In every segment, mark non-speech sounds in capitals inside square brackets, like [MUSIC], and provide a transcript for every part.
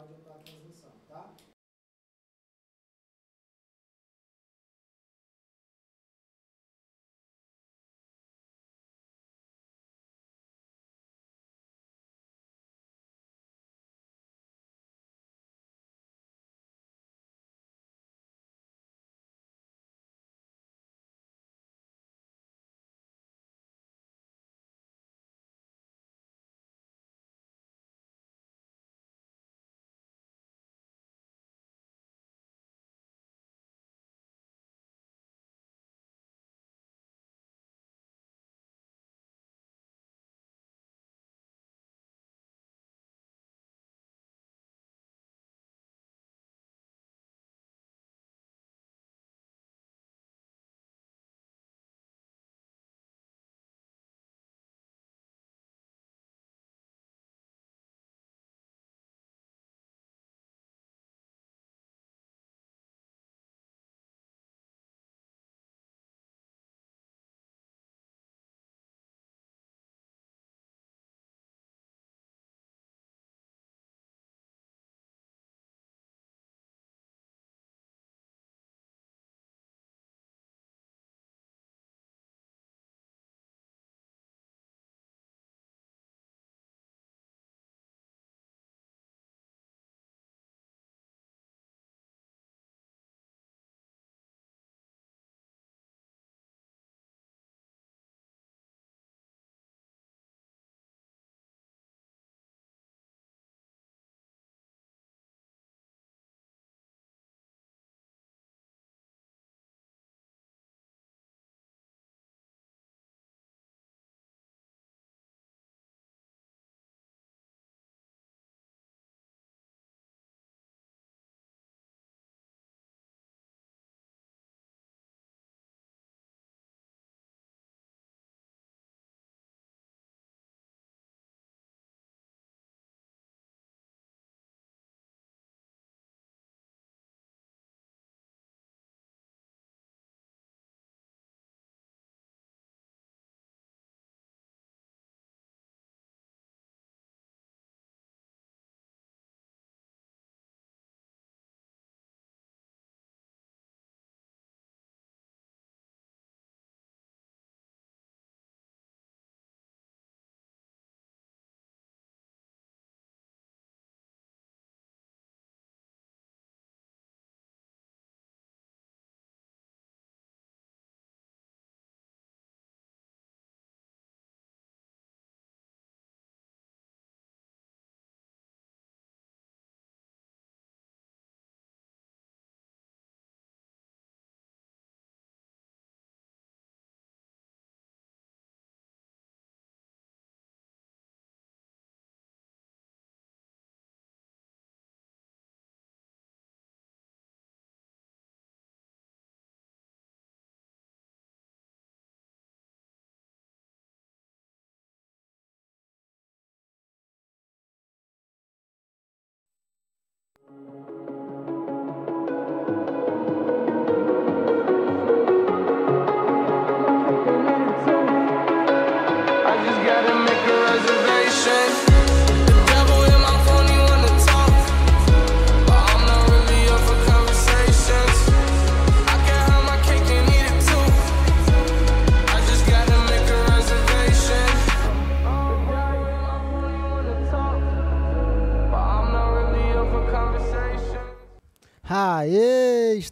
adiantar a transmissão, tá?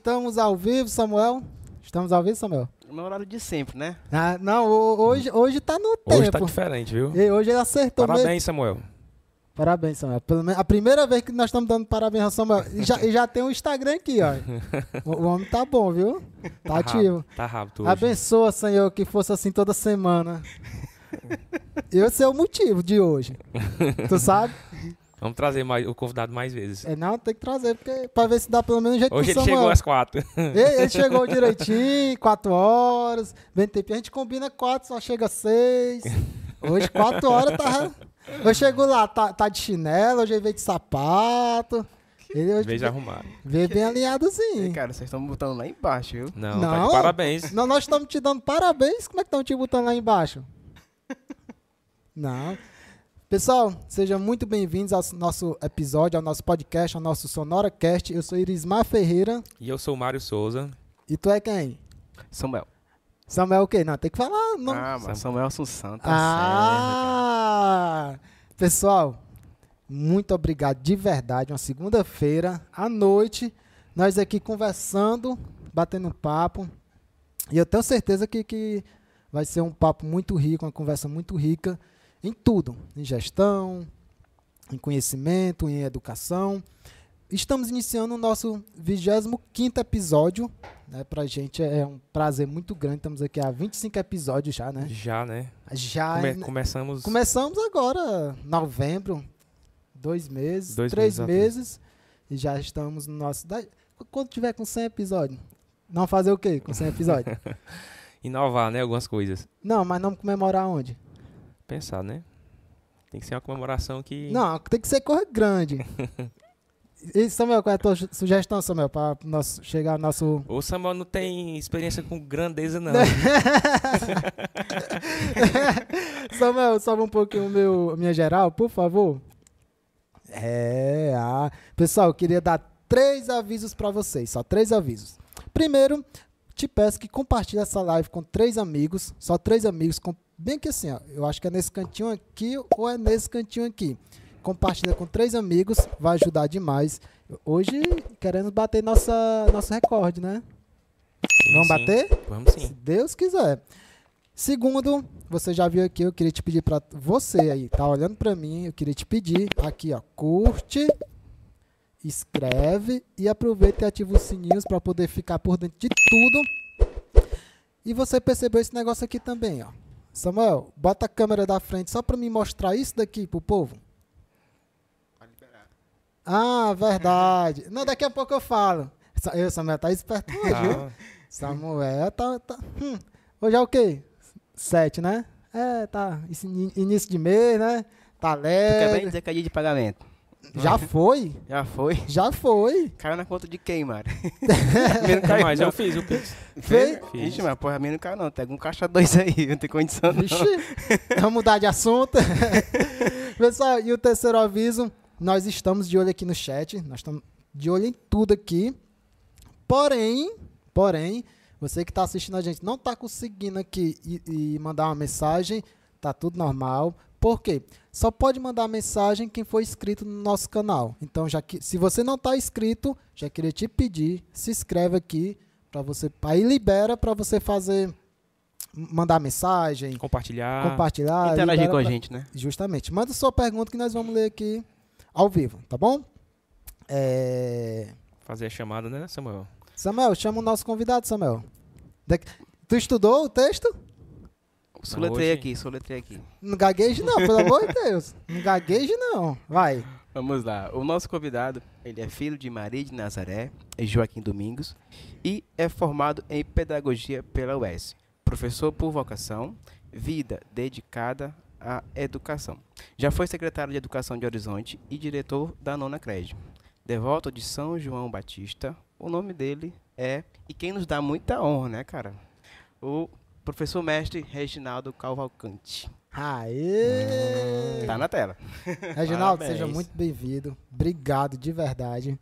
Estamos ao vivo, Samuel. Estamos ao vivo, Samuel? No horário de sempre, né? Ah, não, ho- hoje, hoje tá no Hoje tá tempo. diferente, viu? E hoje ele acertou mesmo. Parabéns, Samuel. Parabéns, Samuel. Pelo menos a primeira vez que nós estamos dando parabéns ao Samuel. E já, e já tem um Instagram aqui, ó. [LAUGHS] O, o homem tá bom, viu? Tá ativo. rápido, Tá rápido hoje. Abençoa, Senhor, que fosse assim toda semana. Esse é o motivo de hoje. Tu sabe? [LAUGHS] Vamos trazer mais, o convidado mais vezes. É, não, tem que trazer, porque pra ver se dá pelo menos um jeito Hoje ele Samuel. chegou às quatro. Ele, ele chegou direitinho, quatro horas. Bem tempo. A gente combina quatro, só chega seis. Hoje, quatro horas, tá. Eu chego lá, tá, tá de chinelo, hoje ele veio de sapato. Ele hoje Veja arrumado. veio bem alinhadozinho. Cara, vocês estão botando lá embaixo, viu? Não, tá Não. de parabéns. Não, nós estamos te dando parabéns. Como é que estão te botando lá embaixo? Não. Pessoal, sejam muito bem-vindos ao nosso episódio, ao nosso podcast, ao nosso SonoraCast. Eu sou Irismar Ferreira E eu sou o Mário Souza. e tu é quem? Samuel. Samuel o quê? Não, tem que falar. Não. Ah, mas Samuel Assunção, tá Ah! Pessoal, muito obrigado de verdade. Uma segunda-feira à noite, nós aqui conversando, batendo papo. E eu tenho certeza que, que vai ser um papo muito rico, uma conversa muito rica em tudo: em gestão, em conhecimento, em educação. Estamos iniciando o nosso 25 episódio. Né? Pra gente é um prazer muito grande. Estamos aqui há 25 episódios já, né? Já, né? Já Come- é- começamos. Começamos agora, novembro, dois meses, Dois três meses, meses, e já estamos no nosso. Quando tiver com 100 episódios, não fazer o quê com 100 episódios? [LAUGHS] Inovar, né? Algumas coisas. não, mas não comemorar onde? Pensar, né? Tem que ser uma comemoração que. Não, tem que ser coisa grande. [LAUGHS] E Samuel, qual é a tua su- sugestão, Samuel, para nosso, chegar ao nosso. O Samuel não tem experiência com grandeza, não. [LAUGHS] Samuel, sobe um pouquinho meu, minha geral, por favor. É, ah. Pessoal, eu queria dar três avisos para vocês, só três avisos. Primeiro, te peço que compartilhe essa live com três amigos, só três amigos, com- bem que assim, ó, eu acho que é nesse cantinho aqui ou é nesse cantinho aqui. Compartilha com três amigos, vai ajudar demais. Hoje, querendo bater nossa, nosso recorde, né? Sim, Vamos sim. bater? Vamos Se sim. Deus quiser. Segundo, você já viu aqui, eu queria te pedir para você aí, tá olhando para mim, eu queria te pedir aqui, ó, curte, escreve e aproveita e ativa os sininhos para poder ficar por dentro de tudo. E você percebeu esse negócio aqui também, ó. Samuel, bota a câmera da frente só para me mostrar isso daqui pro povo. Ah, verdade. Não, daqui a pouco eu falo. Eu, Samuel, tá esperto hoje? Tá. Samuel tá. tá hum. Hoje é o quê? Sete, né? É, tá. Início de mês, né? Tá Tu quer bem leve. dizer que é dia de pagamento? Já foi. Já foi? Já foi. Caiu na conta de quem, Mário? [LAUGHS] Não, mas eu fiz o Pix. Fez? Fiz. Ixi, mas porra, a minha não caiu não. Tem um caixa dois aí, [LAUGHS] não tem condição não. Vixe. Vamos mudar de assunto. [LAUGHS] Pessoal, e o terceiro aviso: nós estamos de olho aqui no chat. Nós estamos de olho em tudo aqui. Porém, porém, você que está assistindo a gente não está conseguindo aqui e, e mandar uma mensagem, tá tudo normal. Por quê? Só pode mandar mensagem quem for inscrito no nosso canal. Então, já que se você não está inscrito, já queria te pedir, se inscreve aqui para você, aí libera para você fazer mandar mensagem, Compartilhar. compartilhar, Interagir com a pra- gente, né? Justamente. Manda sua pergunta que nós vamos ler aqui ao vivo, tá bom? É... Fazer a chamada, né, Samuel? Samuel, chama o nosso convidado, Samuel. Daqui- Tu estudou o texto? Soletrei hoje- aqui, soletrei aqui. Não gagueje não, pelo amor de Deus. Não gagueje não. Vai. Vamos lá. O nosso convidado, ele é filho de Maria de Nazaré e Joaquim Domingos e é formado em pedagogia pela UES. Professor por vocação, vida dedicada à educação. Já foi secretário de Educação de Horizonte e diretor da Nona Crédito. Devoto de São João Batista, o nome dele é, e quem nos dá muita honra, né, cara? O professor mestre Reginaldo Cavalcante. Aê! Tá na tela. Reginaldo, Parabéns. seja muito bem-vindo. Obrigado, de verdade.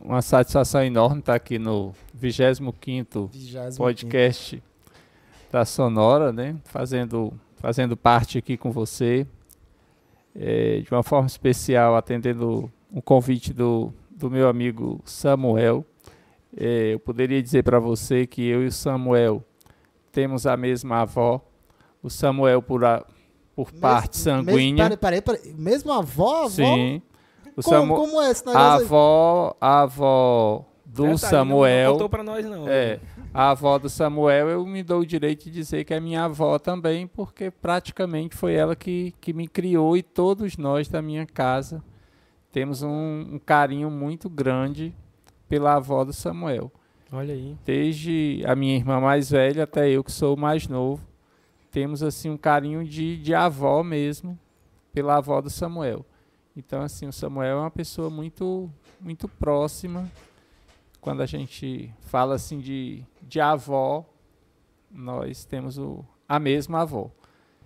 Uma satisfação enorme estar aqui no 25º Vigésimo podcast da Sonora, né? Fazendo, fazendo parte aqui com você. É, de uma forma especial, atendendo um convite do, do meu amigo Samuel. É, eu poderia dizer para você que eu e o Samuel temos a mesma avó. O Samuel por, a, por Mes- parte sanguínea. Peraí, peraí, peraí. Mesmo a avó? avó? Sim. O Como, Samu- como é esse a negócio aí? avó, a avó do não- Não Samuel. contou pra nós, não. É, a avó do Samuel, eu me dou o direito de dizer que é minha avó também, porque praticamente foi ela que, que me criou e todos nós da minha casa temos um, um carinho muito grande pela avó do Samuel. Olha aí. Desde a minha irmã mais velha até eu que sou o mais novo, temos assim um carinho de, de avó mesmo pela avó do Samuel. Então assim, o Samuel é uma pessoa muito muito próxima. Quando a gente fala assim de, de avó, nós temos o, a mesma avó.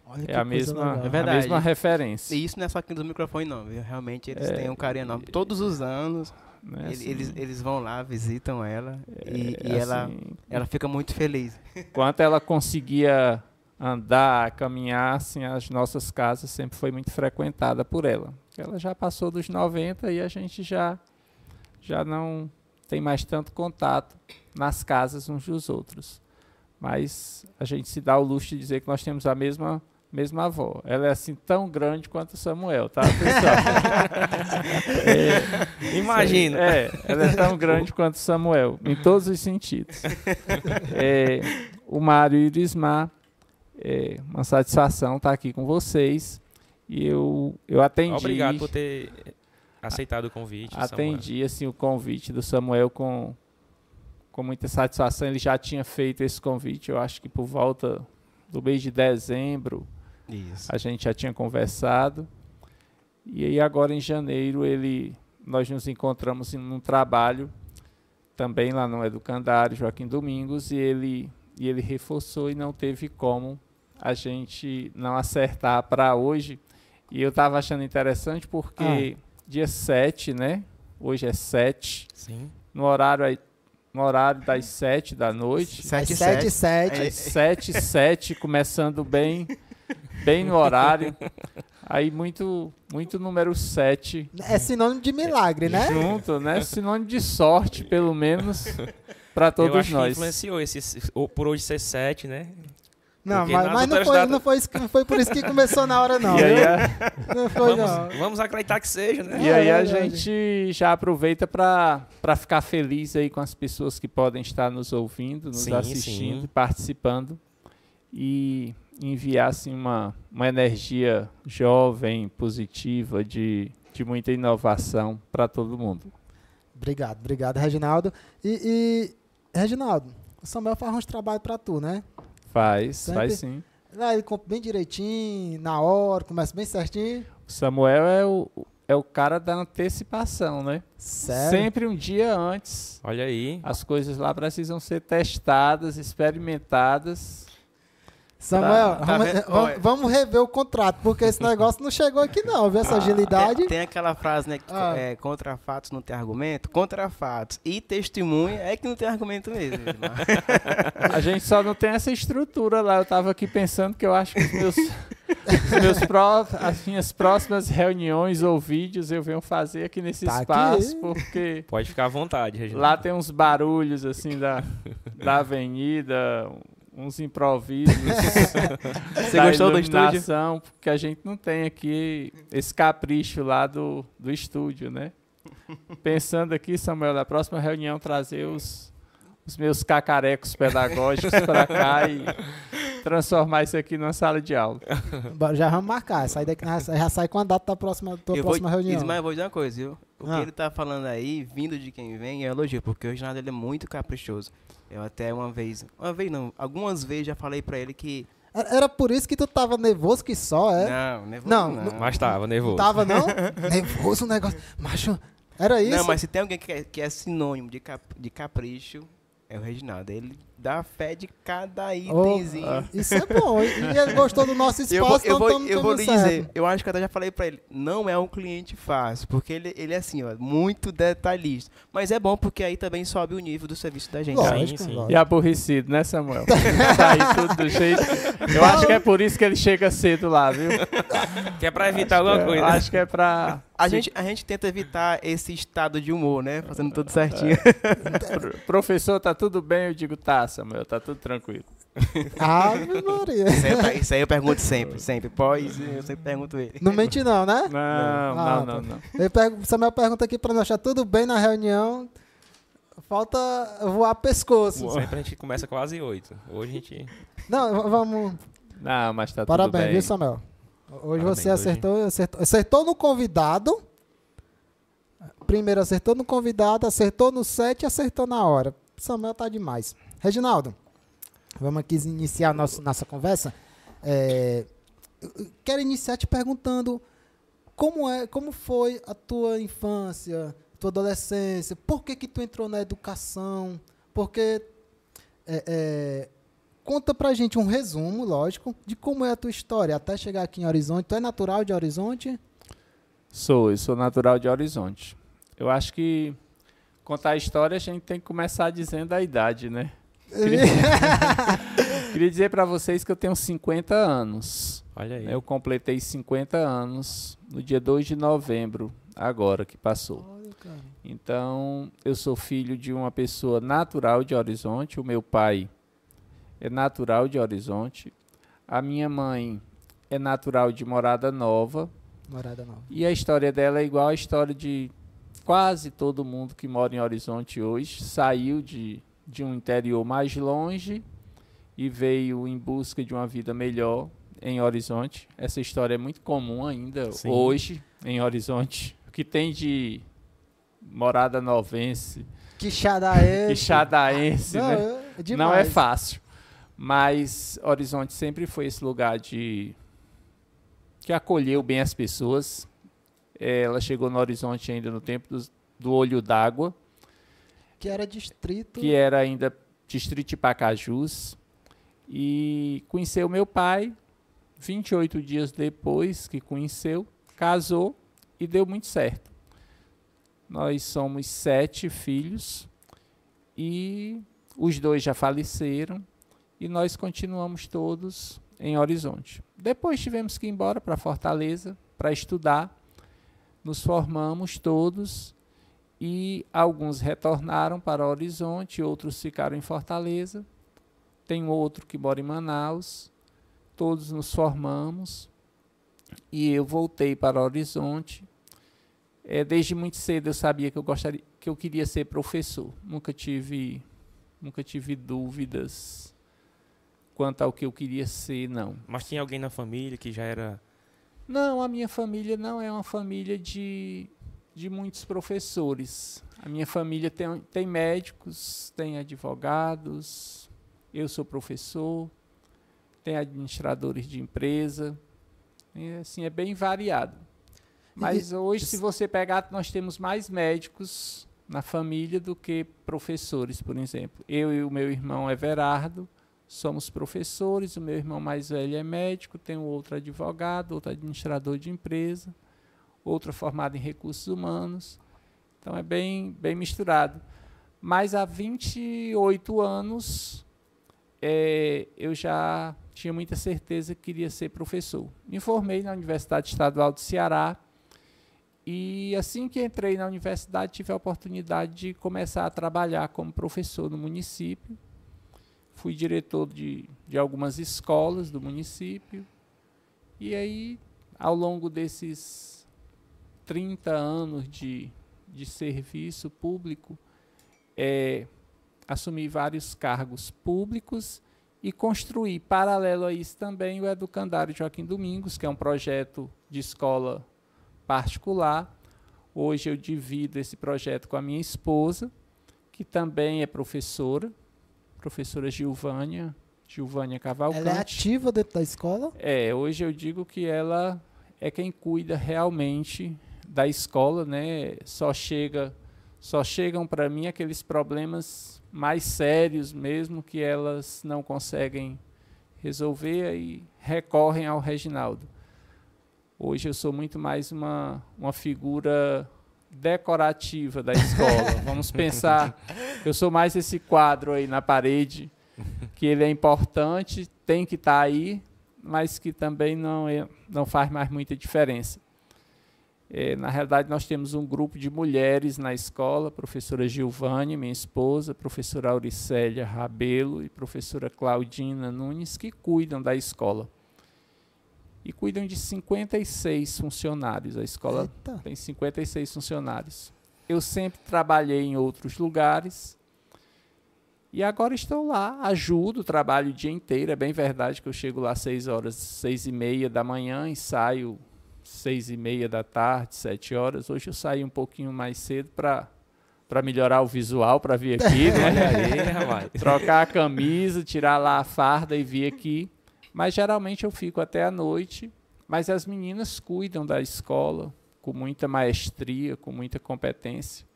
Olha que É a coisa mesma. É verdade. a mesma referência. E isso não é só aqui do microfone, não. Viu? Realmente eles É. têm um carinho enorme. Todos os anos, né, assim, eles, eles vão lá, visitam ela. e é e ela, assim, ela fica muito feliz. Enquanto ela conseguia andar, caminhar, assim, as nossas casas sempre foi muito frequentada por ela. Ela já passou dos 90 e a gente já, já não tem mais tanto contato nas casas uns dos outros. Mas a gente se dá o luxo de dizer que nós temos a mesma, mesma avó. Ela é assim tão grande quanto o Samuel, tá, pessoal? [LAUGHS] É, Imagina. é, ela é tão grande quanto Samuel, em todos os sentidos. É, o Mário e o Irismar, é uma satisfação estar aqui com vocês. E eu, eu atendi, Obrigado por ter aceitado o convite. Samuel. atendi assim, o convite do Samuel com, com muita satisfação. Ele já tinha feito esse convite, eu acho que por volta do mês de dezembro, Isso. a gente já tinha conversado. E aí agora em janeiro ele nós nos encontramos em um trabalho também lá no Educandário Joaquim Domingos e ele e ele reforçou e não teve como a gente não acertar para hoje. E eu estava achando interessante porque dia 7, né? Hoje é 7, Sim. no horário aí, no horário das 7 da noite. Sete e 7 e sete. 7. É, Às 7 e 7, começando bem, bem no horário. Aí muito, muito número 7 É sinônimo de milagre, né? junto, né? Sinônimo de sorte, pelo menos, para eu todos acho que nós. influenciou esse, por hoje ser 7, né? Não, Porque mas, mas não, foi, datas- não, foi, isso que- não foi por isso que começou na hora, não. e aí, Não foi, não. Vamos, vamos acreditar que seja, né? e aí É a verdade. gente já aproveita para ficar feliz aí com as pessoas que podem estar nos ouvindo, nos Sim, assistindo, sim. participando e enviar assim, uma, uma energia jovem, positiva, de, de muita inovação para todo mundo. Obrigado, obrigado, Reginaldo. E, e, Reginaldo, o Samuel faz uns trabalhos pra tu, né? Faz, Sempre- faz sim. Lá ele compra bem direitinho, na hora, começa bem certinho. O Samuel é o, é o cara da antecipação, né? Sério? Sempre um dia antes. Olha aí. As coisas lá precisam ser testadas, experimentadas. Samuel, Tá- tá vamos, vamos- vamos rever o contrato, porque esse negócio não chegou aqui não, viu? Essa agilidade. Tem, tem aquela frase, né? Que Ah. é, contra fatos não tem argumento. Contra fatos e testemunha é que não tem argumento mesmo. A gente só não tem essa estrutura lá. Eu tava aqui pensando que eu acho que os meus, os meus pró- as minhas próximas reuniões ou vídeos eu venho fazer aqui nesse Tá espaço, aqui. porque Pode ficar à vontade, Reginaldo. lá tem uns barulhos assim da, da avenida, uns improvisos. [LAUGHS] Você da gostou do estúdio? Porque a gente não tem aqui esse capricho lá do, do estúdio, né? Pensando aqui, Samuel, na próxima reunião trazer os, os meus cacarecos pedagógicos para cá e transformar isso aqui numa sala de aula. Já vamos marcar. Sai daqui, já sai com a data da próxima, tua eu vou, próxima reunião. Ismael, eu vou dizer uma coisa, viu? O Ah. que ele tá falando aí, vindo de quem vem, é elogio, porque o Reginaldo ele é muito caprichoso. Eu até uma vez, uma vez não, algumas vezes já falei pra ele que. Era era por isso que tu tava nervoso que só, é? Não, nervoso Não, não. Mas tava Não nervoso. tava, não? [LAUGHS] nervoso o negócio. Macho, era isso? Não, mas se tem alguém que é, que é sinônimo de, cap, de capricho, é o Reginaldo. Ele dá fé de cada Oh, itemzinho. ah. Isso é bom. E ele gostou do nosso [LAUGHS] espaço, Eu vou, eu então vou, eu vou lhe certo. dizer, eu acho que eu até já falei pra ele, não é um cliente fácil, porque ele, ele é assim, ó, muito detalhista. Mas é bom porque aí também sobe o nível do serviço da gente. Lógico, Sim, sim. E aborrecido, né, Samuel? [LAUGHS] tá aí tudo do jeito. Eu acho que é por isso que ele chega cedo lá, viu? Que é pra evitar alguma Eu coisa. acho que é pra. A gente, a gente tenta evitar esse estado de humor, né? Fazendo tudo certinho. Pro- Professor, tá tudo bem? Eu digo, tá, Samuel, tá tudo tranquilo. Ave Maria. Isso aí, isso aí eu pergunto sempre, sempre. Pós, eu sempre pergunto ele. Não mente não, né? Não, Ah, não, não, não. Ele pergu- o Samuel pergunta aqui pra nós, tá tudo bem na reunião? Falta voar pescoço. Sempre a gente começa quase oito. Hoje a gente. Não, vamos... Não, mas tá Parabéns, tudo bem. viu, Samuel? Hoje Parabéns, você hoje. acertou, acertou, acertou no convidado. Primeiro acertou no convidado, acertou no set e acertou na hora. Samuel tá demais. Reginaldo, vamos aqui iniciar nosso, nossa conversa. É, quero iniciar te perguntando como, é, como foi a tua infância, tua adolescência, por que, que tu entrou na educação? Porque é, é, conta pra gente um resumo, lógico, de como é a tua história até chegar aqui em Horizonte. Tu é natural de Horizonte? Sou, eu sou natural de Horizonte. Eu acho que contar a história a gente tem que começar dizendo a idade, né? Queria [LAUGHS] [LAUGHS] dizer para vocês que eu tenho 50 anos. Olha aí. Eu completei 50 anos no dia 2 de novembro, agora que passou. Olha, cara. Então, eu sou filho de uma pessoa natural de Horizonte. O meu pai é natural de Horizonte. A minha mãe é natural de Morada Nova. Morada nova. E a história dela é igual à história de quase todo mundo que mora em Horizonte hoje. Saiu de, de um interior mais longe e veio em busca de uma vida melhor em Horizonte. Essa história é muito comum ainda Sim. hoje em Horizonte. O que tem de morada novense, Quixadaense. quixadaense, Não, né? é Não é fácil. Mas Horizonte sempre foi esse lugar de que acolheu bem as pessoas. Eh, Ela chegou no Horizonte ainda no tempo dos- do Olho d'Água, Que era distrito. que era ainda distrito de Pacajus. E conheceu meu pai 28 dias depois que conheceu, casou e deu muito certo. Nós somos sete filhos e os dois já faleceram e nós continuamos todos em Horizonte. Depois tivemos que ir embora para Fortaleza para estudar. Nos formamos todos e alguns retornaram para Horizonte, outros ficaram em Fortaleza. Tem outro que mora em Manaus. Todos nos formamos e eu voltei para Horizonte. É, desde muito cedo eu sabia que eu gostaria, que eu queria ser professor. Nunca tive, nunca tive dúvidas quanto ao que eu queria ser, não. Mas tinha alguém na família que já era. Não, a minha família não é uma família de, de muitos professores. A minha família tem, tem médicos, tem advogados, eu sou professor, tem administradores de empresa. E, assim, é bem variado. Mas hoje, se você pegar, nós temos mais médicos na família do que professores, por exemplo. Eu e o meu irmão Everardo somos professores, o meu irmão mais velho é médico, um outro advogado, outro administrador de empresa, outro formado em recursos humanos. Então é bem, bem misturado. Mas há 28 anos eh, eu já tinha muita certeza que queria ser professor. Me formei na Universidade Estadual do Ceará e assim que entrei na universidade tive a oportunidade de começar a trabalhar como professor no município fui diretor de, de algumas escolas do município. E aí, ao longo desses 30 anos de, de serviço público, é, assumi vários cargos públicos e construí, paralelo a isso também, o Educandário Joaquim Domingos, que é um projeto de escola particular. Hoje eu divido esse projeto com a minha esposa, que também é professora, professora Gilvânia, Gilvânia Cavalcante. Ela é ativa dentro da escola? É, hoje eu digo que ela é quem cuida realmente da escola, né? Só chega, só chegam para mim aqueles problemas mais sérios mesmo que elas não conseguem resolver e recorrem ao Reginaldo. Hoje eu sou muito mais uma, uma figura decorativa da escola. [LAUGHS] Vamos pensar, eu sou mais esse quadro aí na parede, que ele é importante, tem que estar aí, mas que também não, é, não faz mais muita diferença. É, na realidade, nós temos um grupo de mulheres na escola, professora Gilvânia, minha esposa, professora Auricélia Rabelo e professora Claudina Nunes, que cuidam da escola. E cuidam de 56 funcionários. A escola Eita. tem 56 funcionários. Eu sempre trabalhei em outros lugares. E agora estou lá, ajudo, trabalho o dia inteiro. É bem verdade que eu chego lá às 6 horas, 6 e meia da manhã e saio seis e meia da tarde, sete horas. Hoje eu saí um pouquinho mais cedo para para melhorar o visual, para vir aqui, [LAUGHS] Olha né? aí, rapaz. trocar a camisa, tirar lá a farda e vir aqui. Mas geralmente eu fico até a noite. Mas as meninas cuidam da escola com muita maestria, com muita competência.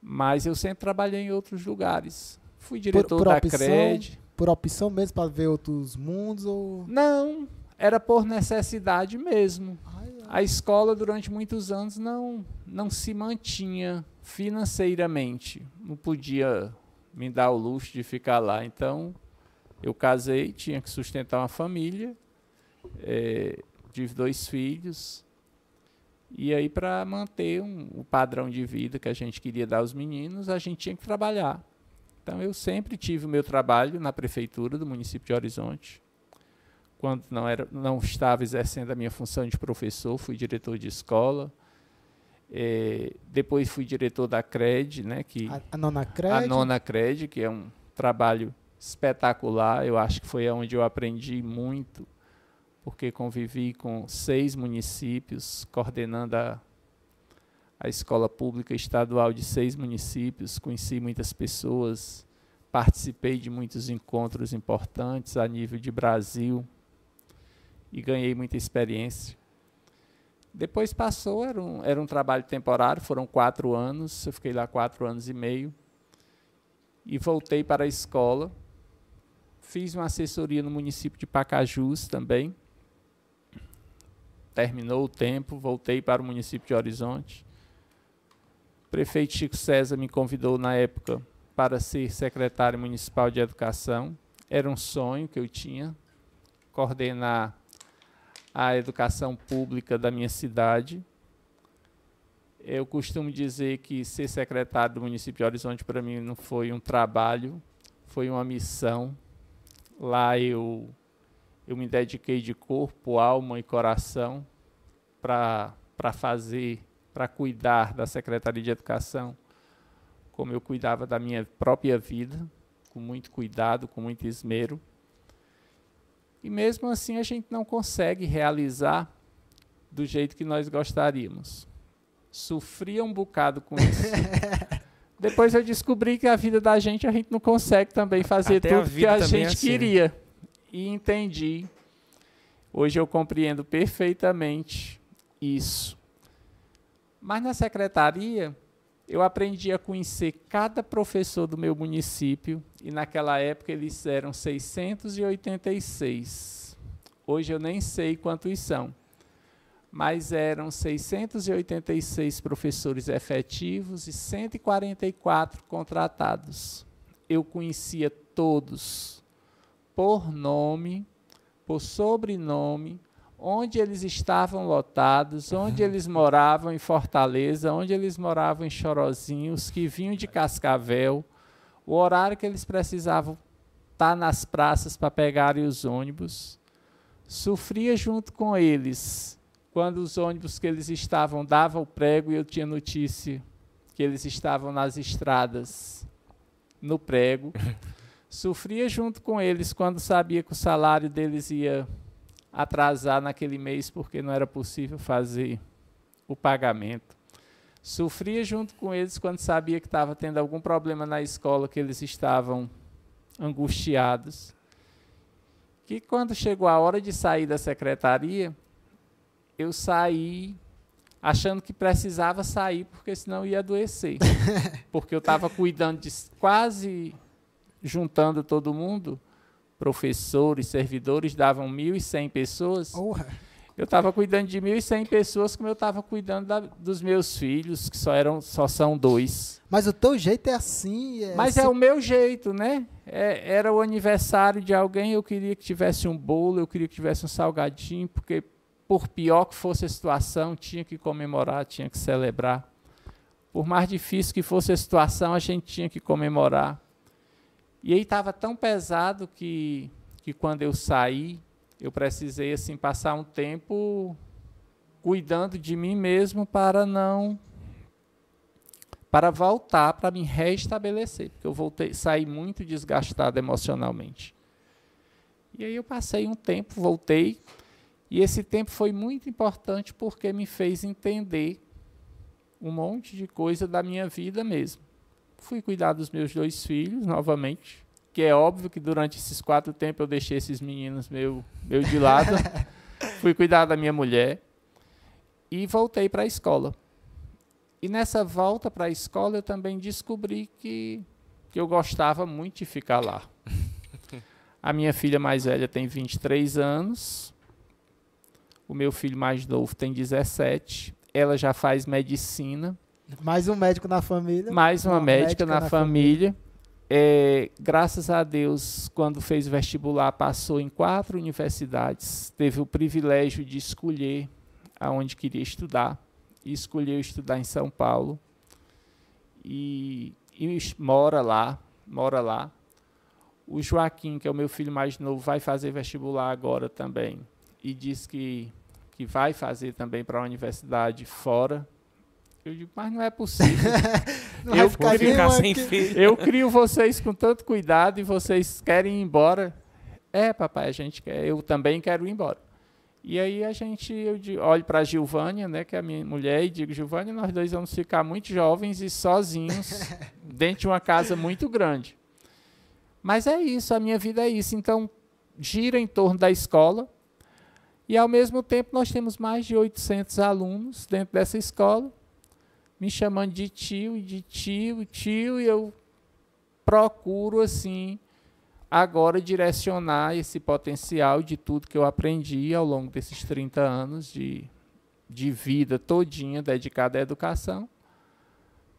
Mas eu sempre trabalhei em outros lugares. Fui diretor por da opção? CRED. por opção mesmo para ver outros mundos ou Não, era por necessidade mesmo. Ai, ai. A escola durante muitos anos não não se mantinha financeiramente, não podia me dar o luxo de ficar lá. Então eu casei, tinha que sustentar uma família, eh, tive dois filhos e aí para manter um, o padrão de vida que a gente queria dar aos meninos, a gente tinha que trabalhar. Então eu sempre tive o meu trabalho na prefeitura do município de Horizonte. Quando não era, não estava exercendo a minha função de professor, fui diretor de escola. Eh, depois fui diretor da CRED, né, que a, a nona a crédito. nona CRED, que é um trabalho espetacular. Eu acho que foi onde eu aprendi muito, porque convivi com seis municípios, coordenando a, a escola pública estadual de seis municípios, conheci muitas pessoas, participei de muitos encontros importantes a nível de Brasil e ganhei muita experiência. Depois passou, era um, era um trabalho temporário, foram quatro anos, eu fiquei lá quatro anos e meio e voltei para a escola. Fiz uma assessoria no município de Pacajus também. Terminou o tempo, voltei para o município de Horizonte. O prefeito Chico César me convidou na época para ser secretário municipal de educação. Era um sonho que eu tinha, coordenar a educação pública da minha cidade. Eu costumo dizer que ser secretário do município de Horizonte para mim não foi um trabalho, foi uma missão. Lá eu eu me dediquei de corpo, alma e coração para fazer, para cuidar da Secretaria de Educação, como eu cuidava da minha própria vida, com muito cuidado, com muito esmero. E mesmo assim a gente não consegue realizar do jeito que nós gostaríamos. Sofria um bocado com isso. [LAUGHS] Depois eu descobri que a vida da gente a gente não consegue também fazer Até a tudo que vida a é gente assim. queria. E entendi. Hoje eu compreendo perfeitamente isso. Mas na secretaria eu aprendi a conhecer cada professor do meu município e naquela época eles eram 686. Hoje eu nem sei quantos são, mas eram 686 professores efetivos e 144 contratados. Eu conhecia todos por nome, por sobrenome, onde eles estavam lotados, onde eles moravam em Fortaleza, onde eles moravam em Chorozinho, os que vinham de Cascavel, o horário que eles precisavam estar nas praças para pegarem os ônibus. Sofria junto com eles quando os ônibus que eles estavam davam o prego e eu tinha notícia que eles estavam nas estradas no prego. [LAUGHS] Sofria junto com eles quando sabia que o salário deles ia atrasar naquele mês porque não era possível fazer o pagamento. Sofria junto com eles quando sabia que estava tendo algum problema na escola, que eles estavam angustiados. Que quando chegou a hora de sair da secretaria, eu saí achando que precisava sair porque senão ia adoecer. [LAUGHS] porque eu estava cuidando de quase juntando todo mundo, professores, servidores, davam 1.100 pessoas. Eu estava cuidando de 1.100 pessoas como eu estava cuidando da- dos meus filhos, que só, eram, só são dois. Mas o teu jeito é assim. É Mas assim- é o meu jeito, né? É- era o aniversário de alguém, eu queria que tivesse um bolo, eu queria que tivesse um salgadinho, porque por pior que fosse a situação, tinha que comemorar, tinha que celebrar. Por mais difícil que fosse a situação, a gente tinha que comemorar. E aí estava tão pesado que, que quando eu saí, eu precisei assim passar um tempo cuidando de mim mesmo para não para voltar, para me reestabelecer, porque eu voltei, saí muito desgastado emocionalmente. E aí eu passei um tempo, voltei, e esse tempo foi muito importante porque me fez entender um monte de coisa da minha vida mesmo. Fui cuidar dos meus dois filhos novamente, que é óbvio que durante esses quatro tempos eu deixei esses meninos meu, meu de lado. [LAUGHS] Fui cuidar da minha mulher e voltei para a escola. E nessa volta para a escola eu também descobri que, que eu gostava muito de ficar lá. [LAUGHS] A minha filha mais velha tem 23 anos. O meu filho mais novo tem 17. Ela já faz medicina. Mais um médico na família. Mais uma, Uma médica, médica na, na família. É, graças a Deus, quando fez o vestibular, passou em quatro universidades. Teve o privilégio de escolher aonde queria estudar. E escolheu estudar em São Paulo. E, e mora lá, mora lá. O Joaquim, que é o meu filho mais novo, vai fazer vestibular agora também. E diz que, que vai fazer também para a universidade fora. Eu digo, mas não é possível. [LAUGHS] Não Eu Vou ficar sem que- filho. Eu crio vocês com tanto cuidado e vocês querem ir embora. É, papai, a gente quer. Eu também quero ir embora. E aí a gente, eu olho para a Gilvânia, né, que é a minha mulher, e digo, Gilvânia, nós dois vamos ficar muito jovens e sozinhos [LAUGHS] dentro de uma casa muito grande. Mas é isso, a minha vida é isso. Então, gira em torno da escola. E, ao mesmo tempo, nós temos mais de 800 alunos dentro dessa escola me chamando de tio e de tio, tio, e eu procuro, assim, agora direcionar esse potencial de tudo que eu aprendi ao longo desses 30 anos de, de vida todinha dedicada à educação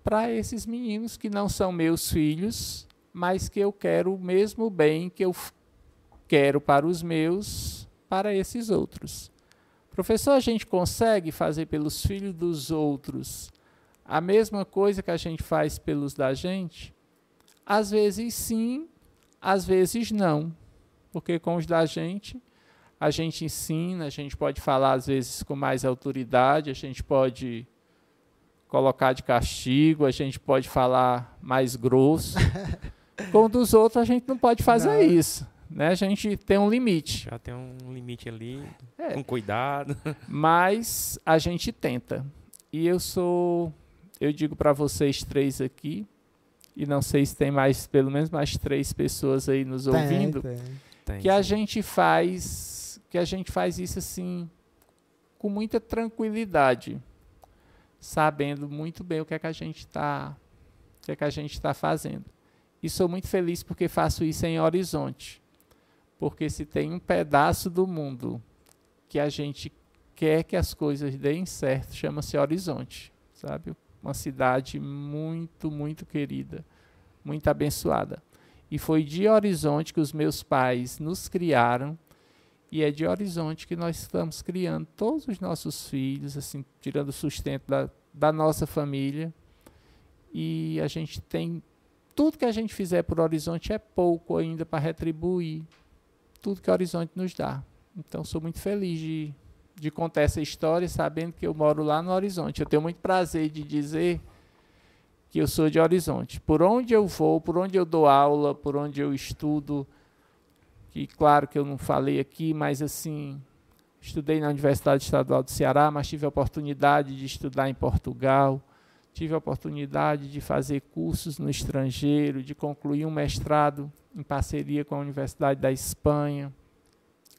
para esses meninos que não são meus filhos, mas que eu quero o mesmo bem que eu quero para os meus, para esses outros. Professor, a gente consegue fazer pelos filhos dos outros a mesma coisa que a gente faz pelos da gente? Às vezes sim, às vezes não. Porque com os da gente, a gente ensina, a gente pode falar às vezes com mais autoridade, a gente pode colocar de castigo, a gente pode falar mais grosso. [LAUGHS] com o dos outros, a gente não pode fazer Não. isso. Né? A gente tem um limite. Já tem um limite ali, É. com cuidado. [LAUGHS] Mas a gente tenta. E eu sou, eu digo para vocês três aqui, e não sei se tem mais, pelo menos mais três pessoas aí nos Tem, ouvindo, tem. Tem, que a sim. gente faz, que a gente faz isso assim com muita tranquilidade, sabendo muito bem o que é que a gente está, o que é que a gente está fazendo. E sou muito feliz porque faço isso em Horizonte, porque se tem um pedaço do mundo que a gente quer que as coisas deem certo, chama-se Horizonte, sabe? Uma cidade muito, muito querida, muito abençoada. E foi de Horizonte que os meus pais nos criaram. E é de Horizonte que nós estamos criando todos os nossos filhos, assim, tirando o sustento da, da nossa família. E a gente tem. Tudo que a gente fizer por Horizonte é pouco ainda para retribuir tudo que Horizonte nos dá. Então, sou muito feliz de, de contar essa história, sabendo que eu moro lá no Horizonte. Eu tenho muito prazer de dizer que eu sou de Horizonte. Por onde eu vou, por onde eu dou aula, por onde eu estudo, que claro que eu não falei aqui, mas assim, estudei na Universidade Estadual do Ceará, mas tive a oportunidade de estudar em Portugal, tive a oportunidade de fazer cursos no estrangeiro, de concluir um mestrado em parceria com a Universidade da Espanha,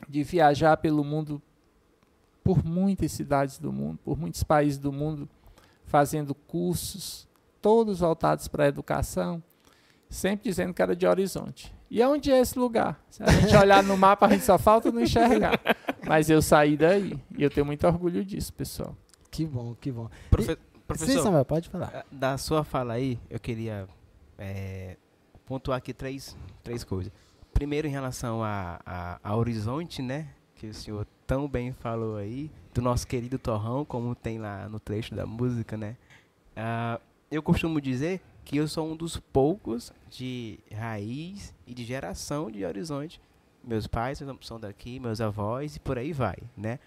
de viajar pelo mundo, por muitas cidades do mundo, por muitos países do mundo, fazendo cursos todos voltados para a educação, sempre dizendo que era de Horizonte. E onde é esse lugar? Se a gente olhar no mapa, a gente só falta não enxergar. Mas eu saí daí. E eu tenho muito orgulho disso, pessoal. Que bom, que bom. Profe- Sim, professor, Samuel, pode falar. ah, da sua fala aí, eu queria é, pontuar aqui três, três coisas. Primeiro, em relação a, a, a Horizonte, né? Que o senhor tão bem falou aí, do nosso querido Torrão, como tem lá no trecho da música, né? Ah, eu costumo dizer que eu sou um dos poucos de raiz e de geração de Horizonte. Meus pais são daqui, meus avós e por aí vai, né?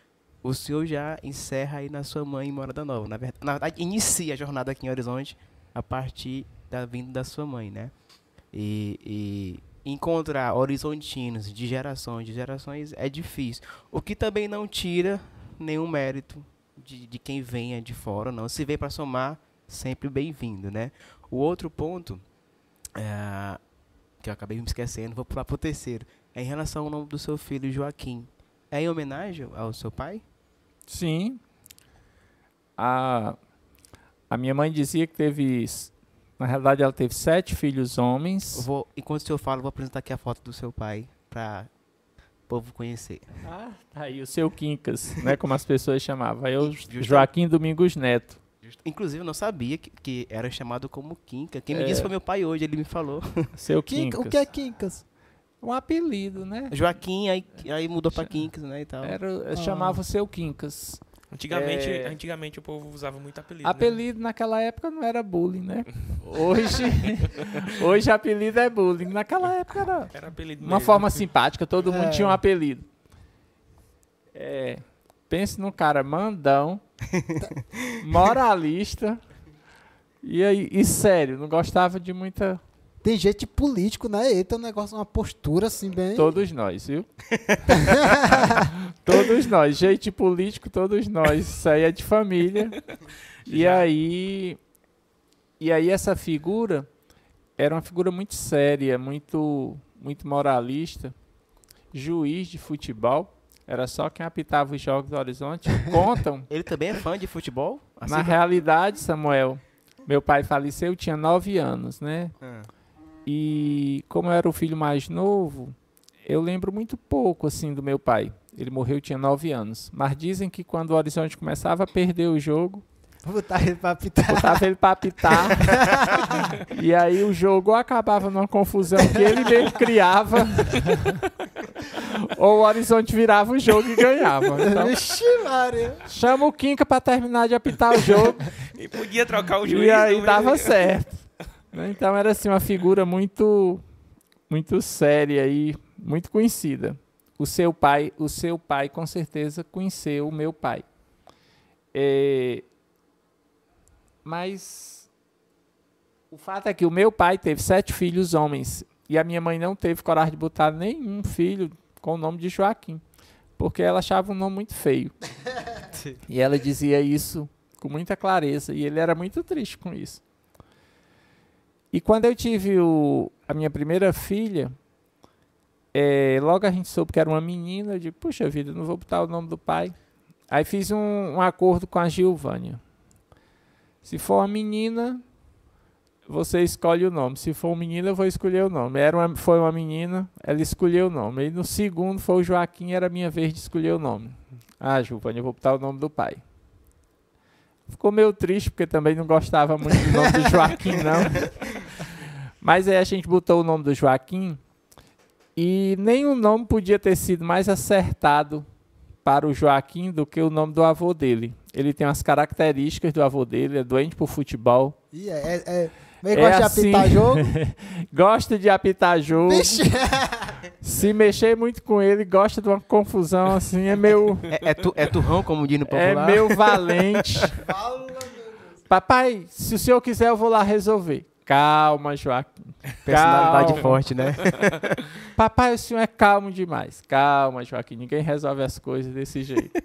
O senhor já encerra aí na sua mãe em Morada Nova. Na verdade, na verdade, inicia a jornada aqui em Horizonte a partir da vinda da sua mãe, né? E, e encontrar horizontinos de gerações, de gerações é difícil. O que também não tira nenhum mérito de, de quem venha de fora, não. Se veio para somar, sempre bem-vindo, né? O outro ponto, é, que eu acabei me esquecendo, vou pular pro terceiro, é em relação ao nome do seu filho Joaquim. É em homenagem ao seu pai? Sim. A, a minha mãe dizia que teve. Na realidade, ela teve sete filhos homens. vou, enquanto o senhor fala, eu vou apresentar aqui a foto do seu pai. para o povo conhecer. Ah, tá aí o seu Quincas, né? Como as pessoas chamavam. Aí eu, Justa- Joaquim Domingos Neto. Inclusive, eu não sabia que, que era chamado como Quinca. Quem me É. disse foi meu pai hoje, ele me falou. Seu Quinca, Quincas. o que é Quincas? Um apelido, né? Joaquim, aí, aí mudou pra Quincas, né, e tal. Era, Ah. chamava o seu Quincas. Antigamente, É. antigamente o povo usava muito apelido. né? Apelido naquela época não era bullying, né? [LAUGHS] Hoje, [LAUGHS] hoje apelido é bullying. Naquela época era Era apelido uma mesmo. forma simpática, todo mundo É. tinha um apelido. É, pense num cara mandão, [LAUGHS] moralista e, aí- e sério, não gostava de muita. Tem jeito de político, né? Ele tem um negócio, uma postura assim, bem. Todos nós, viu? [LAUGHS] todos nós, jeito político, todos nós. Isso aí é de família. E aí, e aí essa figura era uma figura muito séria, muito, muito moralista, juiz de futebol. Era só quem apitava os jogos do Horizonte. [LAUGHS] Contam Ele também é fã de futebol? Assim Na como- realidade, Samuel, meu pai faleceu, eu tinha nove anos, né? Ah. E como eu era o filho mais novo, eu lembro muito pouco, assim, do meu pai. Ele morreu, eu tinha nove anos. Mas dizem que quando o Horizonte começava a perder o jogo, botar ele pra apitar. botava ele pra apitar. [LAUGHS] e aí o jogo ou acabava numa confusão que ele mesmo criava. [LAUGHS] ou o Horizonte virava o jogo e ganhava. Então, Vixe, Maria. chama o Quinca pra terminar de apitar o jogo. E podia trocar o juiz. E aí no dava certo. Então era assim uma figura muito muito séria e muito conhecida. O seu pai, o seu pai com certeza conheceu o meu pai. É, mas o fato é que o meu pai teve sete filhos homens e a minha mãe não teve coragem de botar nenhum filho com o nome de Joaquim, porque ela achava um nome muito feio. [LAUGHS] e ela dizia isso com muita clareza e ele era muito triste com isso. E quando eu tive o- a minha primeira filha, eh, logo a gente soube que era uma menina, eu digo, puxa vida, não vou botar o nome do pai. Aí fiz um, um acordo com a Gilvânia. Se for uma menina, você escolhe o nome. Se for um menino, eu vou escolher o nome. Era uma, foi uma menina, ela escolheu o nome. E no segundo foi o Joaquim, era a minha vez de escolher o nome. Ah, Gilvânia, eu vou botar o nome do pai. Ficou meio triste, porque também não gostava muito do nome do [LAUGHS] Joaquim, não. Mas aí a gente botou o nome do Joaquim e nenhum nome podia ter sido mais acertado para o Joaquim do que o nome do avô dele. Ele tem as características do avô dele, é doente por futebol, Ih, é, é, é, meio É gosta de assim. apitar jogo. [LAUGHS] gosta de apitar jogo, Vixe. se mexer muito com ele, gosta de uma confusão assim, é meu, É, é, tu, é turrão, como diz no é popular? meu valente. Fala, meu Deus. Papai, se o senhor quiser, eu vou lá resolver. Calma, Joaquim. Personalidade Calma. forte, né? [LAUGHS] Papai, o senhor é calmo demais. Calma, Joaquim. Ninguém resolve as coisas desse jeito.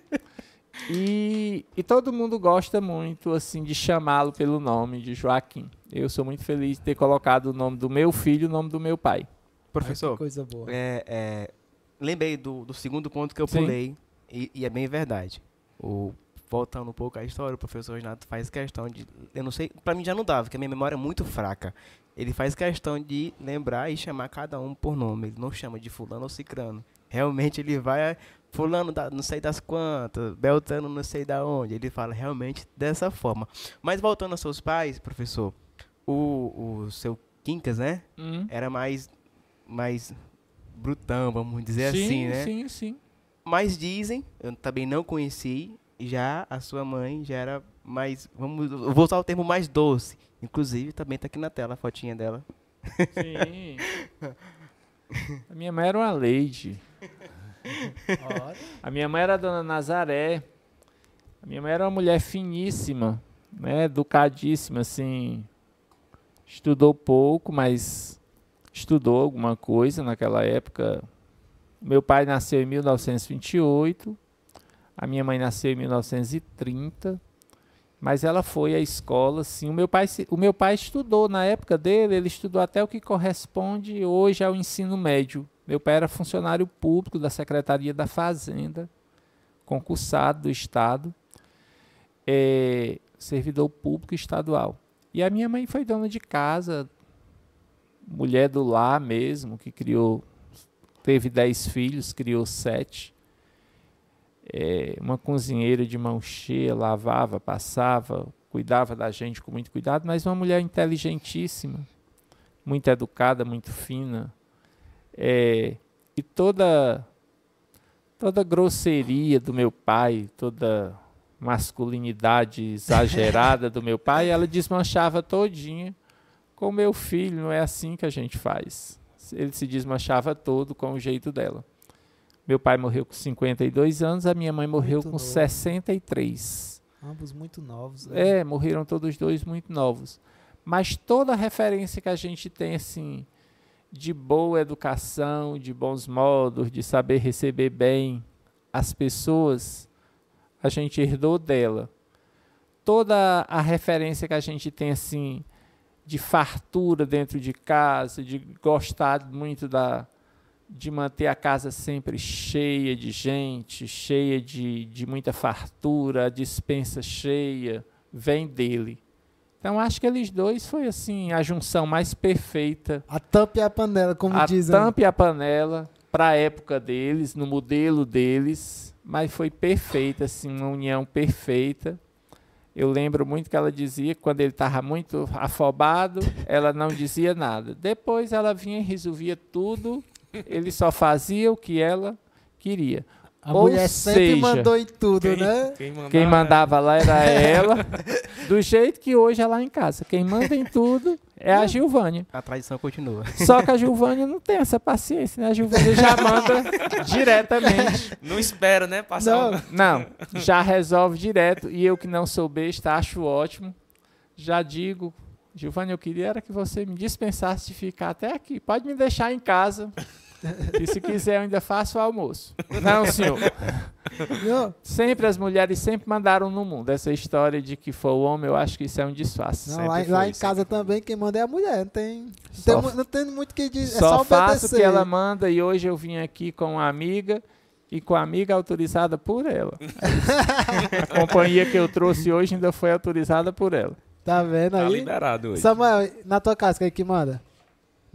E, e todo mundo gosta muito, assim, de chamá-lo pelo nome de Joaquim. Eu sou muito feliz de ter colocado o nome do meu filho e o nome do meu pai. Professor, Coisa boa. é, é, lembrei do, do segundo ponto que eu Sim. pulei, e, e é bem verdade. O, voltando um pouco à história, o professor Renato faz questão de. Eu não sei, pra mim já não dava, porque a minha memória é muito fraca. Ele faz questão de lembrar e chamar cada um por nome. Ele não chama de fulano ou cicrano. Realmente ele vai. Fulano da, não sei das quantas, Beltano não sei da onde. Ele fala realmente dessa forma. Mas voltando aos seus pais, professor, o, o seu Quincas, né? Hum. Era mais. mais brutão, vamos dizer sim, assim, né? sim, sim. Mas dizem, eu também não conheci, já a sua mãe já era mais, vamos, eu vou usar o termo mais doce. Inclusive, também tá aqui na tela a fotinha dela. Sim. A minha mãe era uma lady. A minha mãe era a dona Nazaré. A minha mãe era uma mulher finíssima, né? Educadíssima, assim. Estudou pouco, mas estudou alguma coisa naquela época. Meu pai nasceu em 1928. A minha mãe nasceu em 1930. Mas ela foi à escola, sim. O meu pai, o meu pai estudou na época dele, ele estudou até o que corresponde hoje ao ensino médio. Meu pai era funcionário público da Secretaria da Fazenda, concursado do Estado, é, servidor público estadual. E a minha mãe foi dona de casa, mulher do lar mesmo, que criou teve dez filhos, criou sete. É, uma cozinheira de mão cheia, lavava, passava, cuidava da gente com muito cuidado, mas uma mulher inteligentíssima, muito educada, muito fina. É, e toda toda grosseria do meu pai, toda masculinidade [LAUGHS] exagerada do meu pai, ela desmanchava todinha com o meu filho, não é assim que a gente faz. Ele se desmanchava todo com o jeito dela. Meu pai morreu com 52 anos, a minha mãe morreu Muito com novo. 63. Ambos muito novos. né? É, morreram todos dois muito novos. Mas toda a referência que a gente tem, assim, de boa educação, de bons modos, de saber receber bem as pessoas, a gente herdou dela. Toda a referência que a gente tem, assim, de fartura dentro de casa, de gostar muito da, de manter a casa sempre cheia de gente, cheia de, de muita fartura, a dispensa cheia, vem dele. Então acho que eles dois foi assim a junção mais perfeita, A tampa e a panela, como a dizem. tampa e a panela para a época deles, no modelo deles, mas foi perfeita assim, uma união perfeita. Eu lembro muito que ela dizia que quando ele estava muito afobado, ela não dizia nada. Depois ela vinha e resolvia tudo, ele só fazia o que ela queria. A Ou mulher sempre seja, mandou em tudo, Quem, né? quem mandava, Quem mandava lá era [LAUGHS] ela, do jeito que hoje é lá em casa. Quem manda em tudo é a Gilvânia. A tradição continua. Só que a Gilvânia não tem essa paciência, né? A Gilvânia já manda [LAUGHS] diretamente. Não espera, né? Passar Não. um- Não, já resolve direto. E eu que não sou besta, acho ótimo. Já digo, Gilvânia, eu queria era que você me dispensasse de ficar até aqui. Pode me deixar em casa. E se quiser, eu ainda faço o almoço. Não, senhor. Não, Sempre as mulheres sempre mandaram no mundo. Essa história de que foi o homem, eu acho que isso é um disfarce. não, lá, lá em casa também quem manda é a mulher. Não tem, não Só tem, não tem muito o que dizer. É Só só faço o que ela manda e hoje eu vim aqui com uma amiga e com a amiga autorizada por ela. [LAUGHS] a companhia que eu trouxe hoje ainda foi autorizada por ela. Tá vendo Tá aí? liberado hoje. Samuel, na tua casa, quem é que manda?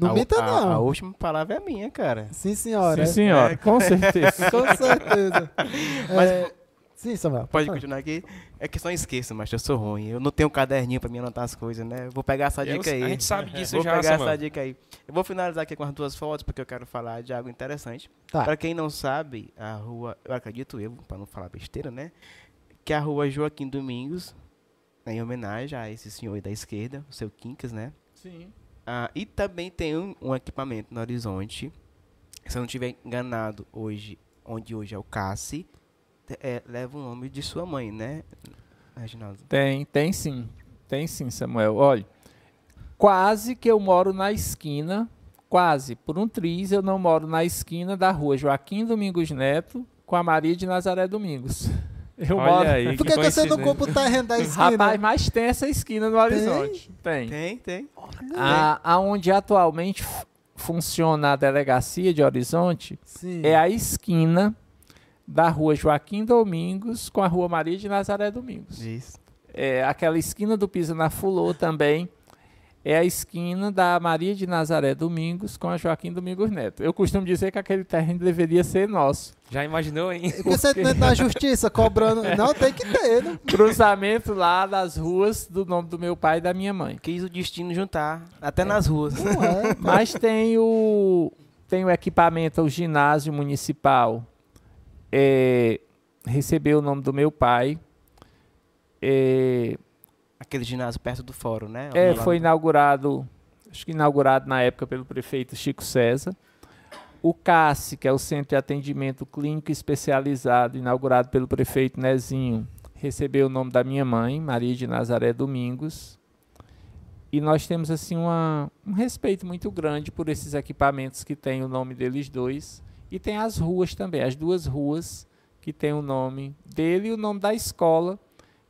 Não a, minta, a- não. A, última palavra é minha, cara. Sim, senhora. Sim, senhora, com certeza. [LAUGHS] Com certeza. [LAUGHS] É, sim, Samuel. Pode falar. continuar aqui. É que só esqueço, mas eu sou ruim. Eu não tenho um caderninho pra me anotar as coisas, né? Eu vou pegar essa Eu- dica aí. A gente sabe disso Vou já, pegar Samuel. essa dica aí. Eu vou finalizar aqui com as duas fotos, porque eu quero falar de algo interessante. Tá. Pra quem não sabe, a rua, eu acredito eu, pra não falar besteira, né? Que a rua Joaquim Domingos, né, em homenagem a esse senhor aí da esquerda, o seu Quincas, né? Sim. Ah, e também tem um, um equipamento no Horizonte, se eu não estiver enganado hoje, onde hoje é o Cassi, é, leva o nome de sua mãe, né, Reginaldo? Tem, tem sim. Tem sim, Samuel. Olha, quase que eu moro na esquina, quase, por um triz eu não moro na esquina da rua Joaquim Domingos Neto com a Maria de Nazaré Domingos. Eu Olha moro... aí, Por que que, você não compra o terreno da esquina? Rapaz, mas tem essa esquina no horizonte. Tem. Tem, tem. A, aonde atualmente funciona a delegacia de Horizonte Sim. é a esquina da rua Joaquim Domingos com a rua Maria de Nazaré Domingos. Isso. É, aquela esquina do Piso na Fulô também é a esquina da Maria de Nazaré Domingos com a Joaquim Domingos Neto. Eu costumo dizer que aquele terreno deveria ser nosso. Já imaginou, hein? Por que você entra na justiça cobrando? [LAUGHS] Não, tem que ter, né? Cruzamento lá das ruas do nome do meu pai e da minha mãe. Quis o destino juntar, até nas ruas. [LAUGHS] Não é. Mas tem o, tem o equipamento, o ginásio municipal. É, recebeu o nome do meu pai. É, Aquele ginásio perto do fórum, né? é, foi inaugurado, acho que inaugurado na época pelo prefeito Chico César. O CASSE, que é o Centro de Atendimento Clínico Especializado, inaugurado pelo prefeito Nezinho, recebeu o nome da minha mãe, Maria de Nazaré Domingos. E nós temos assim uma, um respeito muito grande por esses equipamentos que têm o nome deles dois. E tem as ruas também, as duas ruas que têm o nome dele e o nome da escola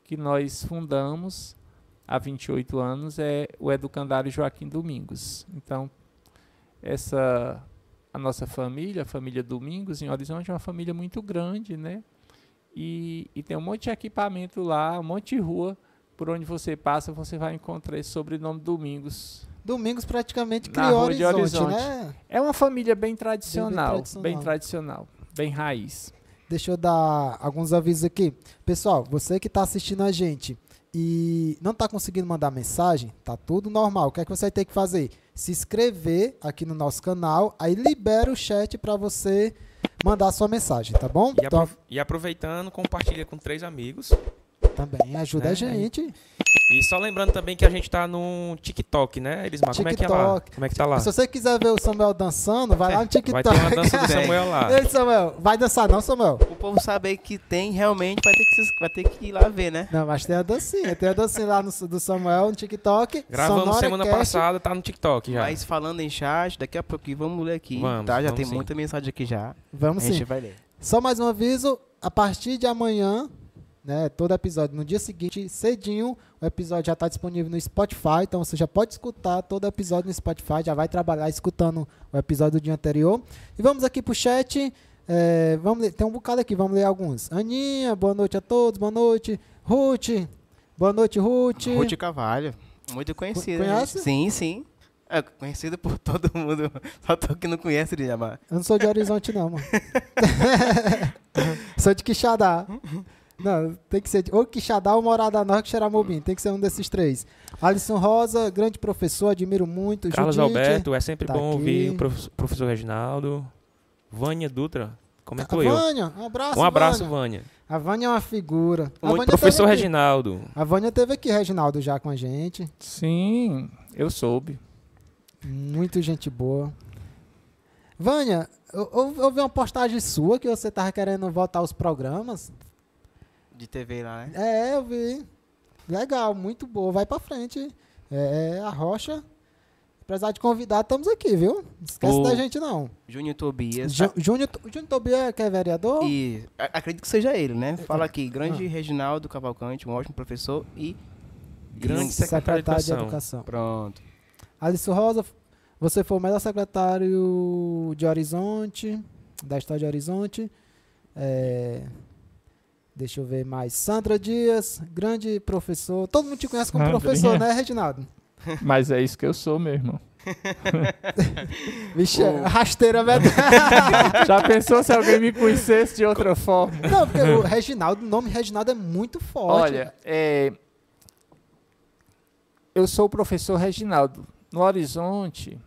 que nós fundamos há 28 anos é o Educandário Joaquim Domingos. Então, essa a nossa família, a família Domingos em Horizonte é uma família muito grande, né? E, e tem um monte de equipamento lá, um monte de rua por onde você passa, você vai encontrar esse sobrenome Domingos. Domingos praticamente Na criou Horizonte, Horizonte. né? É uma família bem tradicional, tradicional. bem tradicional, bem raiz. Deixa eu dar alguns avisos aqui. Pessoal, você que está assistindo a gente e não está conseguindo mandar mensagem, tá tudo normal. O que é que você ter que fazer? Se inscrever aqui no nosso canal, aí libera o chat para você mandar sua mensagem, tá bom? E, Então, e aproveitando, compartilha com três amigos. também ajuda É, a gente. E só lembrando também que a gente tá no TikTok, né, Elismar? Como é que é lá? TikTok. Como é que tá lá? Se você quiser ver o Samuel dançando, vai lá no TikTok. [LAUGHS] Vai ter uma dança do. Samuel lá. Ei, Samuel, vai dançar não, Samuel? O povo saber que tem, realmente vai ter que, vai ter que ir lá ver, né? Não, mas tem a dancinha. Tem a dancinha lá no, do Samuel no TikTok. Gravamos Sonora semana Cast. passada, tá no TikTok já. Mas falando em chat, daqui a pouquinho vamos ler aqui, Vamos, tá? Já vamos tem sim. muita mensagem aqui já. Vamos a sim. gente vai ler. Só mais um aviso, a partir de amanhã, né, todo episódio, no dia seguinte, cedinho, o episódio já está disponível no Spotify, então você já pode escutar todo episódio no Spotify, já vai trabalhar escutando o episódio do dia anterior. E vamos aqui pro chat, é, vamos ler, tem um bocado aqui, vamos ler alguns. Aninha, boa noite a todos, boa noite. Ruth, boa noite, Ruth. Ruth Carvalho, muito conhecida. né? Conhece? Sim, sim. É conhecida por todo mundo. [LAUGHS] Só tô que não conhece de Jamar. Eu não sou de Horizonte, não, mano. [LAUGHS] [LAUGHS] sou de Quixadá. Não, tem que ser ou Quixadá ou Morada Norte, Xeramobim. Tem que ser um desses três. Alisson Rosa, grande professor, admiro muito. Carlos Judite, Alberto, é sempre tá bom aqui. ouvir o prof- professor Reginaldo. Vânia Dutra, comentou A eu. Vânia, um abraço, Um abraço, Vânia. Vânia. A Vânia é uma figura. A Vânia professor. Reginaldo. A Vânia teve aqui, Reginaldo, já com a gente. Sim, eu soube. Muito gente boa. Vânia, eu, eu, eu vi uma postagem sua que você tava querendo voltar aos programas. De TV lá, né? É, eu vi. Legal, muito boa. Vai pra frente. É, a Rocha. Apesar de convidar, estamos aqui, viu? Não esquece O- da gente, não. Júnior Tobias. Ju- Júnior Júnior Tobias, que é vereador? E acredito que seja ele, né? Fala aqui, grande Reginaldo Cavalcante, um ótimo professor e. Grande e- secretário de educação. Educação. Pronto. Alisson Rosa, você foi o melhor secretário de Horizonte, da história de Horizonte. É, deixa eu ver mais. Sandra Dias, grande professor. Todo mundo te conhece como Sandrinha. professor, né, Reginaldo? [LAUGHS] Mas é isso que eu sou, meu irmão. [LAUGHS] Vixe, O- rasteira verdade. [LAUGHS] Já pensou se alguém me conhecesse de outra forma? Não, porque o Reginaldo, o nome Reginaldo é muito forte. Olha, é, eu sou o professor Reginaldo. No Horizonte,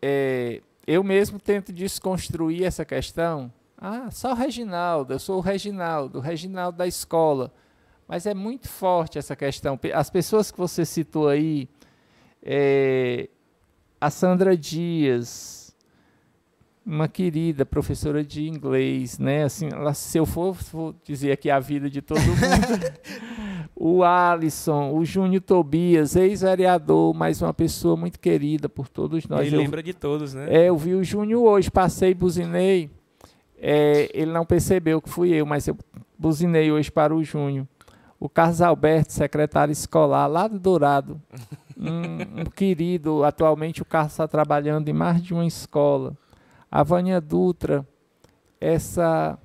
é, eu mesmo tento desconstruir essa questão. Ah, só o Reginaldo, eu sou o Reginaldo, o Reginaldo da escola. Mas é muito forte essa questão. As pessoas que você citou aí, é, a Sandra Dias, uma querida professora de inglês, né? Assim, ela- se eu for, for dizer aqui a vida de todo mundo, [LAUGHS] o Alisson, o Júnior Tobias, ex-vereador, mais uma pessoa muito querida por todos nós. Ele Eu- lembra de todos, né? é, eu vi o Júnior hoje, passei, buzinei. É, ele não percebeu que fui eu, mas eu buzinei hoje para o Júnior. O Carlos Alberto, secretário escolar lá do Dourado. [LAUGHS] Um, um querido, atualmente o Carlos está trabalhando em mais de uma escola. A Vânia Dutra, essa.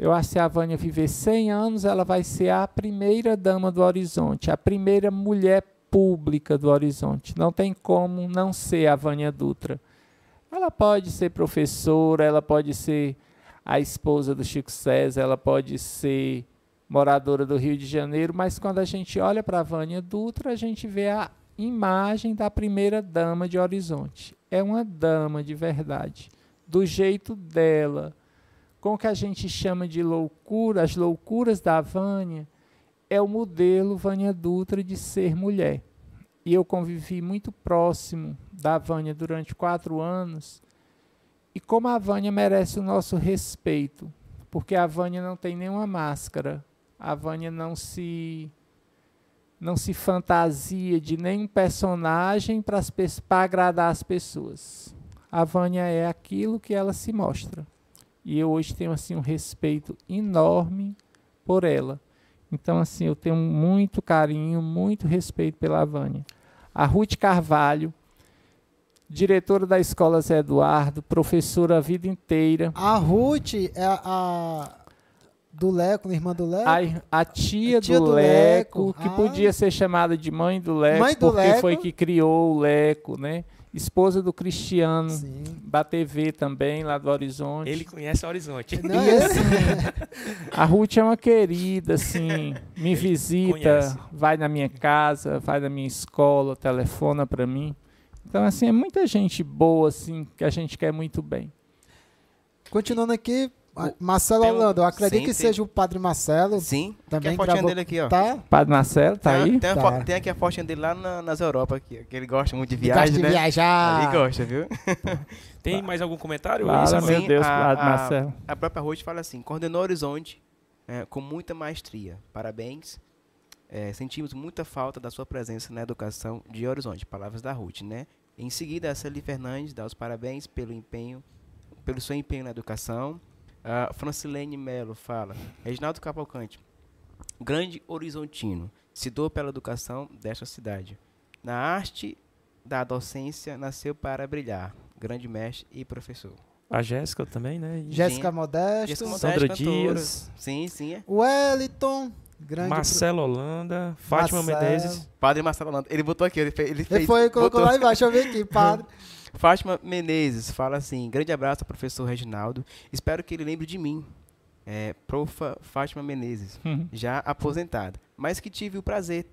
Eu acho que se a Vânia viver 100 anos, ela vai ser a primeira dama do Horizonte, a primeira mulher pública do Horizonte. Não tem como não ser a Vânia Dutra. Ela pode ser professora, ela pode ser a esposa do Chico César, ela pode ser moradora do Rio de Janeiro, mas quando a gente olha para a Vânia Dutra, a gente vê a imagem da primeira dama de Horizonte. É uma dama de verdade, do jeito dela, com o que a gente chama de loucura, as loucuras da Vânia, é o modelo Vânia Dutra de ser mulher. E eu convivi muito próximo da Vânia durante quatro anos. E como a Vânia merece o nosso respeito, porque a Vânia não tem nenhuma máscara, a Vânia não se não se fantasia de nenhum personagem para agradar as pessoas. A Vânia é aquilo que ela se mostra. E eu hoje tenho assim um respeito enorme por ela. Então assim, eu tenho muito carinho, muito respeito pela Vânia. A Ruth Carvalho, diretora da Escola Zé Eduardo, professora a vida inteira. A Ruth é a, a do Leco, irmã do Leco. A, a tia, A tia do, do Leco, Leco. que Ah. podia ser chamada de mãe do Leco, Mãe do porque foi Leco. que criou o Leco, né? Esposa do Cristiano, Sim. da TV também, lá do Horizonte. Ele conhece o Horizonte. Não, [LAUGHS] é esse- A Ruth é uma querida, assim, me visita, conhece. vai na minha casa, vai na minha escola, telefona pra mim. Então, assim, é muita gente boa, assim, que a gente quer muito bem. Continuando aqui, a- Marcelo um- Orlando, eu acredito sim, que tem- seja o Padre Marcelo. Sim, Também tem a fotinha dele aqui, ó. Tá? Padre Marcelo, tá tem, aí? Tem, a Tá. tem aqui a fotinha dele lá na- nas Europa, aqui, que ele gosta muito de Gosta viagem, de né? viajar. Ele gosta, viu? [LAUGHS] Tem mais algum comentário? Fala, Isso, meu Sim, Deus, a- Padre a- Marcelo. A própria Ruth fala assim: coordenou Horizonte é, com muita maestria. Parabéns. É, sentimos muita falta da sua presença na educação de Horizonte. Palavras da Ruth, né? Em seguida, a Celi Fernandes dá os parabéns pelo empenho, pelo seu empenho na educação. A Francilene Melo fala: Reginaldo Cavalcante, grande horizontino, se doa pela educação desta cidade. Na arte da docência, nasceu para brilhar. Grande mestre e professor. A Jéssica também, né? Jéssica. Modesto. Jéssica Modesto, Sandra cantora. Dias. Sim, sim. É. Wellington. Grande. Marcelo Holanda, Fátima Marcelo. Menezes. Padre Marcelo Holanda. Ele botou aqui, ele fez. Ele, Ele fez, foi, colocou botou. lá embaixo, eu vi aqui, [LAUGHS] padre. Fátima Menezes fala assim: grande abraço ao professor Reginaldo. Espero que ele lembre de mim. É, profa Fátima Menezes, Uhum. já aposentada, mas que tive o prazer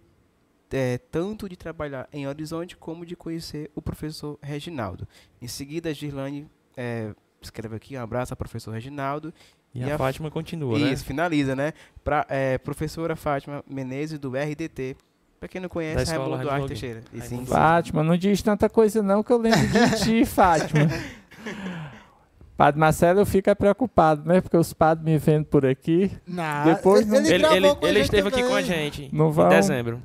é, tanto de trabalhar em Horizonte como de conhecer o professor Reginaldo. Em seguida, a Girlane é, escreve aqui um abraço ao professor Reginaldo E, E a, a- Fátima continua, né? Isso, finaliza, né? Pra, é, professora Fátima Menezes, do RDT. Pra quem não conhece, escola Raimundo Duarte Teixeira. E sim. Fátima, não diz tanta coisa não que eu lembro de ti, [LAUGHS] Fátima. Padre Marcelo, eu fico é preocupado, né? Porque os padres me vendo por aqui, Não, Depois não- ele, Ele, gravou ele, a ele gente esteve aqui com a também. gente Não em vão- dezembro.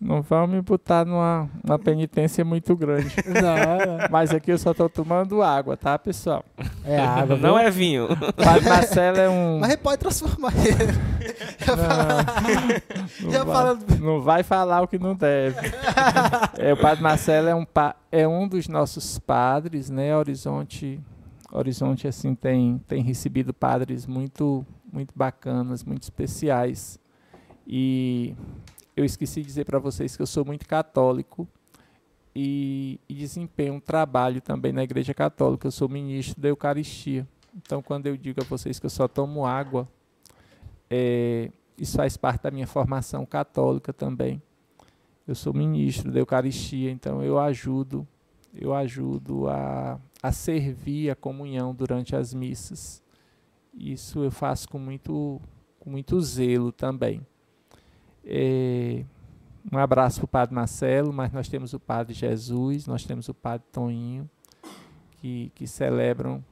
Não vão me botar numa, numa penitência muito grande. [LAUGHS] Não, Mas aqui eu só tô tomando água, tá, pessoal? é água. Não viu? é vinho. [LAUGHS] Padre Marcelo é um... Mas ele pode transformar ele. [LAUGHS] Não, Já vai, falando- não vai falar o que não deve. É, o Padre Marcelo é um, pa- é um dos nossos padres, né? Horizonte, Horizonte assim tem, tem recebido padres muito, muito bacanas, muito especiais. E eu esqueci de dizer para vocês que eu sou muito católico e, e desempenho um trabalho também na Igreja Católica. Eu sou ministro da Eucaristia. Então, quando eu digo a vocês que eu só tomo água, é, isso faz parte da minha formação católica também. Eu sou ministro da Eucaristia, então eu ajudo, eu ajudo a, a servir a comunhão durante as missas. Isso eu faço com muito, com muito zelo também. É, um abraço para o Padre Marcelo, mas nós temos o Padre Jesus, nós temos o Padre Toninho, que, que celebram.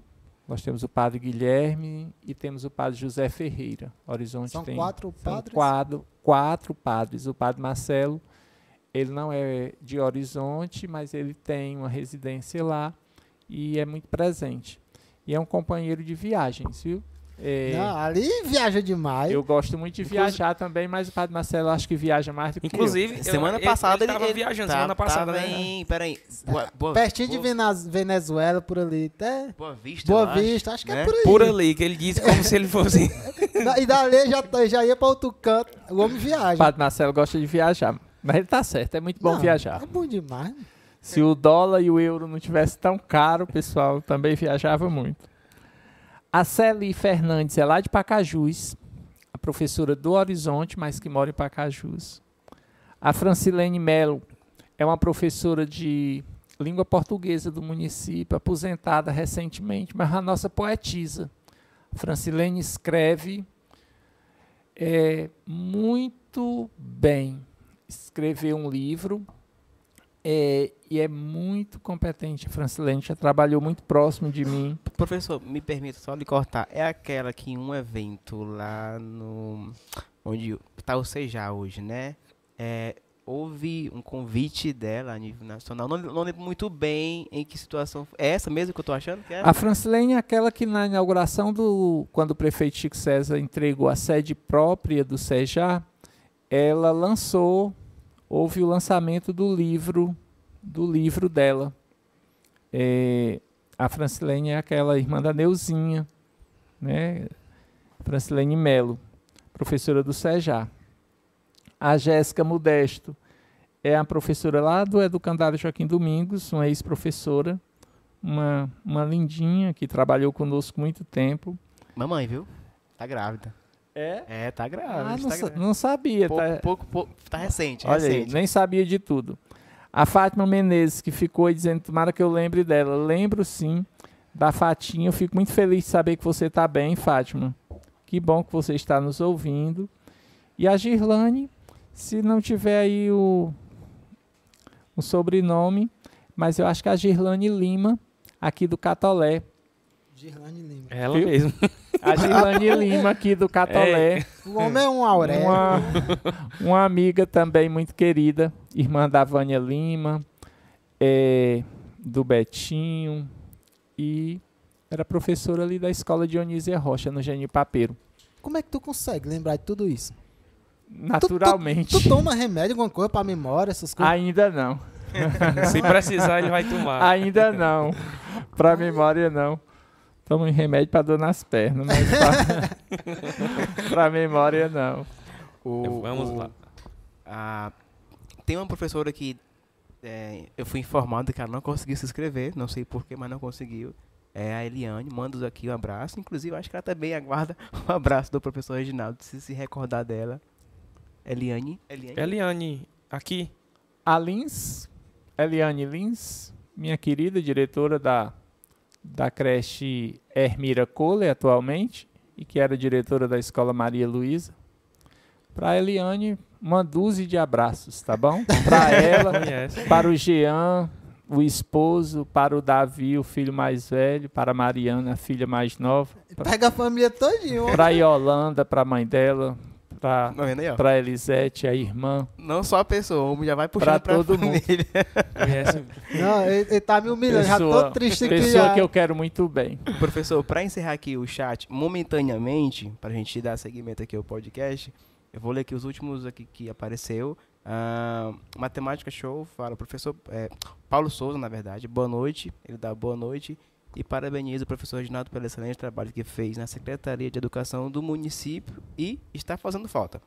Nós temos o Padre Guilherme e temos o Padre José Ferreira. Horizonte São tem quatro são padres. quatro, quatro padres. O padre Marcelo, ele não é de Horizonte, mas ele tem uma residência lá e é muito presente. E é um companheiro de viagens, viu? É, Não, ali viaja demais. eu gosto muito de Inclusive- viajar também, mas o padre Marcelo acho que viaja mais do que eu. Inclusive, eu- Semana ele- passada ele tava viajando semana passada, tava né? em, peraí, Boa, boa, Pertinho de boa, Venaz- Venezuela, por ali. Até Boa Vista, Boa eu acho, Vista, acho que né? é por aí. Por ali, que ele disse como se ele fosse. [LAUGHS] E dali já, tá- já ia pra outro canto. O homem O viaja. padre Marcelo gosta de viajar, mas ele tá certo, é muito bom Não, viajar. É bom demais. Se o dólar e o euro não tivesse tão caro, o pessoal também viajava muito. A Celi Fernandes é lá de Pacajus, a professora do Horizonte, mas que mora em Pacajus. A Francilene Melo é uma professora de língua portuguesa do município, aposentada recentemente, mas a nossa poetisa. Francilene escreve é, muito bem. Escreveu um livro é, e é muito competente. A Francilene já trabalhou muito próximo de mim. Professor, me permita só lhe cortar. É aquela que em um evento lá no. onde está o Sejá hoje, né? É, houve um convite dela a nível nacional. Não, não lembro muito bem em que situação. É essa mesmo que eu tô achando que é? A Francilene é aquela que na inauguração do. quando o prefeito Chico César entregou a sede própria do SEJA, ela lançou, houve o lançamento do livro, do livro dela. É, a Francilene é aquela irmã da Neuzinha, né? Francilene Melo. professora do SEJA. A Jéssica Modesto é a professora lá do Educandário Joaquim Domingos, uma ex-professora, uma, uma lindinha que trabalhou conosco muito tempo. Mamãe, viu? Tá grávida. É? É, tá grávida. Ah, não, tá sa- grávida. não sabia. Pouco, tá? pouco, pouco, tá recente, Olha aí, recente. nem sabia de tudo. A Fátima Menezes, que ficou aí dizendo, tomara que eu lembre dela. Lembro sim da Fatinha. Eu fico muito feliz de saber que você está bem, Fátima. Que bom que você está nos ouvindo. E a Girlane, se não tiver aí o, o sobrenome, mas eu acho que é a Girlane Lima, aqui do Catolé. Girlane Lima. Ela Viu? mesmo. [LAUGHS] A Girlane Lima, aqui do Catolé. O homem é um Aurélio. Uma, uma amiga também muito querida, irmã da Vânia Lima, é, do Betinho, e era professora ali da escola Dionísia Rocha, no Genio Papeiro. Como é que tu consegue lembrar de tudo isso? Naturalmente. Tu toma remédio, alguma coisa pra memória, essas coisas? Ainda não. [LAUGHS] Se precisar, ele vai tomar. Ainda não. Pra memória, não. Tomo um remédio pra dor nas pernas, mas pra, [LAUGHS] pra memória, não. O- Vamos o- lá. a- tem uma professora que é, eu fui informado que ela não conseguiu se inscrever, não sei porquê, mas não conseguiu. É a Eliane, mando aqui um abraço. Inclusive, acho que ela também aguarda [LAUGHS] um abraço do professor Reginaldo, se se recordar dela. Eliane. Eliane. Eliane, aqui. A Lins, Eliane Lins, minha querida diretora da, da creche Hermira Kohler atualmente, e que era diretora da escola Maria Luísa. Para a Eliane, uma dúzia de abraços, tá bom? [LAUGHS] Para ela, para o Jean, o esposo, para o Davi, o filho mais velho, para a Mariana, a filha mais nova, Pega a família todinha. para a Yolanda, para a mãe dela, para Tá vendo aí, ó? para a Elisete, a irmã, Não só a pessoa, o homem já vai puxando Pra pra, todo mundo. família. [LAUGHS] [LAUGHS] Não, ele, ele tá me humilhando. Já Pessoa- tô triste aqui. pessoa Já. que eu quero muito bem. Professor, para encerrar aqui o chat, momentaneamente, para a gente dar seguimento aqui ao podcast, eu vou ler aqui os últimos aqui que apareceu. Ah, Matemática Show fala, professor é, Paulo Souza, na verdade, boa noite. Ele dá boa noite e parabeniza o professor Reginaldo pelo excelente trabalho que fez na Secretaria de Educação do município e está fazendo falta.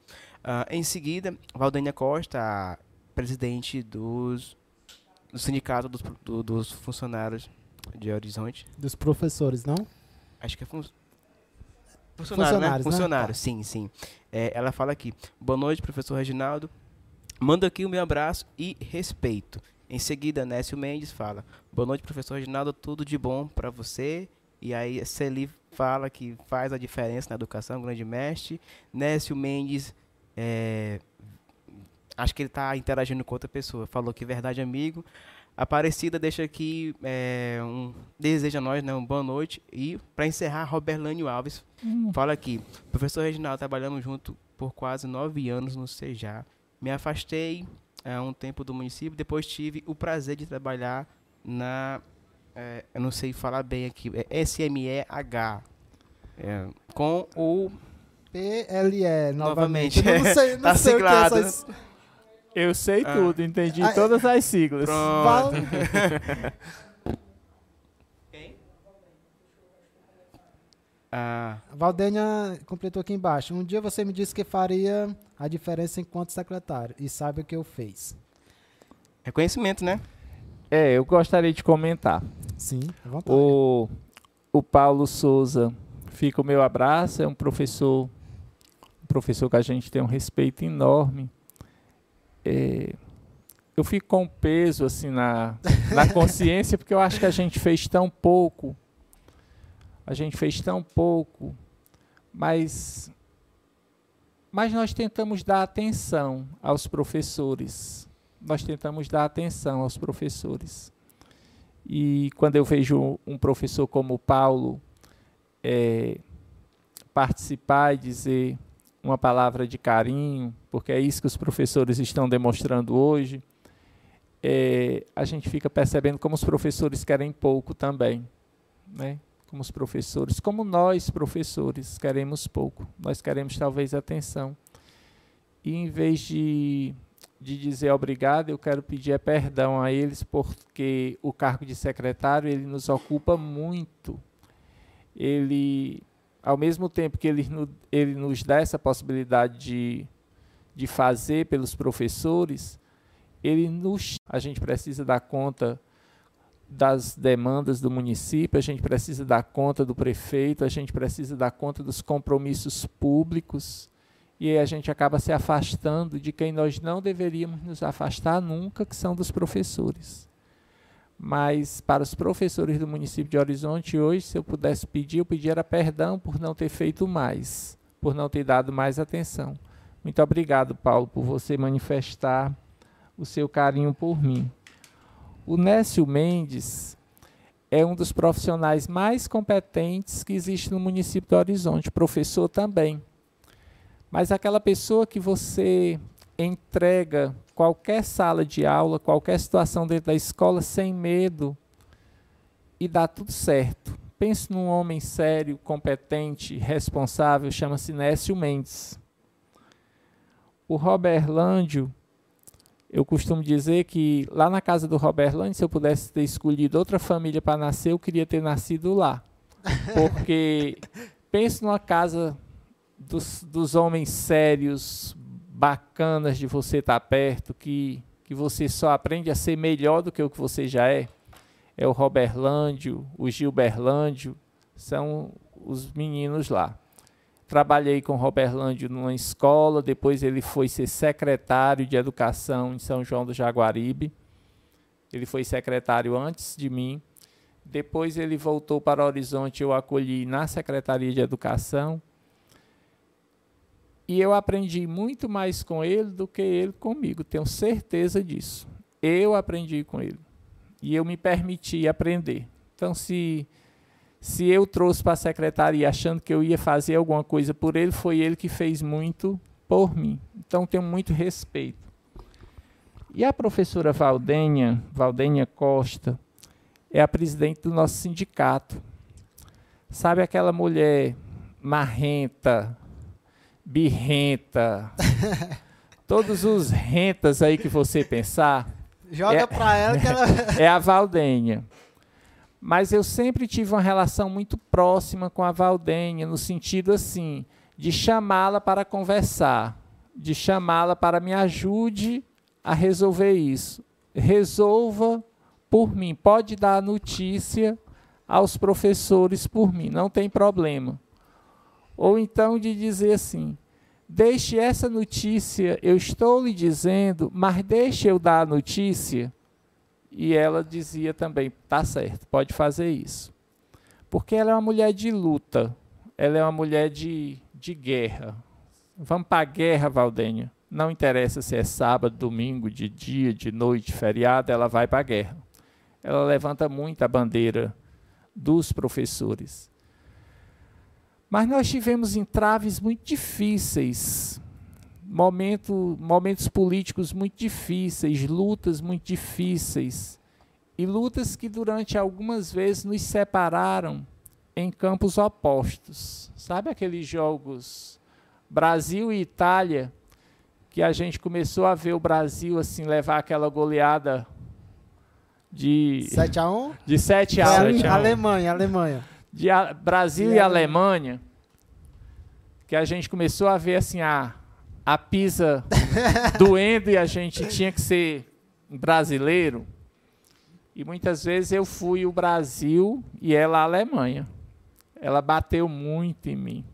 Ah, em seguida, Valdênia Costa, presidente dos, do sindicato dos, do- dos funcionários de Horizonte, Dos professores, não? Acho que é fun... funcionário, Funcionários, né? né? Funcionário, sim, sim. É, ela fala aqui: Boa noite, professor Reginaldo. Manda aqui o meu abraço e respeito. Em seguida, Nécio Mendes fala: Boa noite, professor Reginaldo. Tudo de bom para você. E aí, Celi fala que faz a diferença na educação, grande mestre. Nécio Mendes, é, acho que ele está interagindo com outra pessoa. Falou que verdade, amigo. Aparecida deixa aqui é, um deseja a nós né, uma boa noite e para encerrar Roberlânio Alves fala aqui professor Reginaldo trabalhamos junto por quase nove anos no CEJA me afastei há um tempo do município depois tive o prazer de trabalhar na é, eu não sei falar bem aqui é SMEH é, com o PLE, novamente. Novamente. Eu não sei, [LAUGHS] não Tá sei o que é essas... Eu sei Ah. tudo, entendi Ah, todas as siglas. [LAUGHS] Pronto. Val- Ah, A Valdênia completou aqui embaixo. Um dia você me disse que faria a diferença enquanto secretário. E sabe o que eu fiz. reconhecimento né É, eu gostaria de comentar. Sim, à vontade. O, o Paulo Souza, fica o meu abraço, é um professor, um professor que a gente tem um respeito enorme. É, eu fico com peso assim na, na [LAUGHS] consciência porque eu acho que a gente fez tão pouco. A gente fez tão pouco, mas mas nós tentamos dar atenção aos professores. Nós tentamos dar atenção aos professores. E quando eu vejo um professor como Paulo eh, participar e dizer uma palavra de carinho, porque é isso que os professores estão demonstrando hoje, eh, a gente fica percebendo como os professores querem pouco também, né? Como os professores, como nós professores queremos pouco, nós queremos talvez atenção. E em vez de de dizer obrigado, eu quero pedir perdão a eles porque o cargo de secretário ele nos ocupa muito. Ele ao mesmo tempo que ele, ele nos dá essa possibilidade de, de fazer pelos professores, ele nos, a gente precisa dar conta das demandas do município, a gente precisa dar conta do prefeito, a gente precisa dar conta dos compromissos públicos, e a gente acaba se afastando de quem nós não deveríamos nos afastar nunca, que são dos professores. Mas para os professores do município de Horizonte, hoje, se eu pudesse pedir, eu pediria perdão por não ter feito mais, por não ter dado mais atenção. Muito obrigado, Paulo, por você manifestar o seu carinho por mim. O Nécio Mendes é um dos profissionais mais competentes que existe no município de Horizonte, professor também. Mas aquela pessoa que você entrega qualquer sala de aula, qualquer situação dentro da escola sem medo e dá tudo certo. Pense num homem sério, competente, responsável, chama-se Nécio Mendes. O Robert Lândio, eu costumo dizer que lá na casa do Robert Lândio, se eu pudesse ter escolhido outra família para nascer, eu queria ter nascido lá. [LAUGHS] Porque pense numa casa dos, dos homens sérios, bacanas de você estar perto, que, que você só aprende a ser melhor do que o que você já é. É o Robert Lândio, o Gilbert Lândio, são os meninos lá. Trabalhei com Robert Lândio numa escola, depois ele foi ser secretário de educação em São João do Jaguaribe. Ele foi secretário antes de mim. Depois ele voltou para Horizonte, eu acolhi na Secretaria de Educação. E eu aprendi muito mais com ele do que ele comigo, tenho certeza disso. Eu aprendi com ele. E eu me permiti aprender. Então, se, se eu trouxe para a secretaria achando que eu ia fazer alguma coisa por ele, foi ele que fez muito por mim. Então, tenho muito respeito. E a professora Valdenha, Valdenha Costa, é a presidente do nosso sindicato. Sabe aquela mulher marrenta, birrenta, [LAUGHS] todos os rentas aí que você pensar, Joga É. pra ela que ela. [LAUGHS] é a Valdenha. Mas eu sempre tive uma relação muito próxima com a Valdenha, no sentido assim, de chamá-la para conversar, de chamá-la para me ajude a resolver isso. Resolva por mim, pode dar a notícia aos professores por mim, não tem problema. Ou então de dizer assim: deixe essa notícia, eu estou lhe dizendo, mas deixe eu dar a notícia. E ela dizia também: tá certo, pode fazer isso. Porque ela é uma mulher de luta, ela é uma mulher de, de guerra. Vamos para a guerra, Valdênia. Não interessa se é sábado, domingo, de dia, de noite, feriado, ela vai para a guerra. Ela levanta muito a bandeira dos professores. Mas nós tivemos entraves muito difíceis, momento, momentos políticos muito difíceis, lutas muito difíceis, e lutas que durante algumas vezes nos separaram em campos opostos. Sabe aqueles jogos Brasil e Itália, que a gente começou a ver o Brasil assim levar aquela goleada de, 7x1? de 7 a 1 7 a 1. Alemanha, Alemanha. de A- Brasil E e a- Alemanha, que a gente começou a ver assim a, a Pisa [LAUGHS] doendo e a gente tinha que ser brasileiro. E muitas vezes eu fui o Brasil e ela a Alemanha. Ela bateu muito em mim.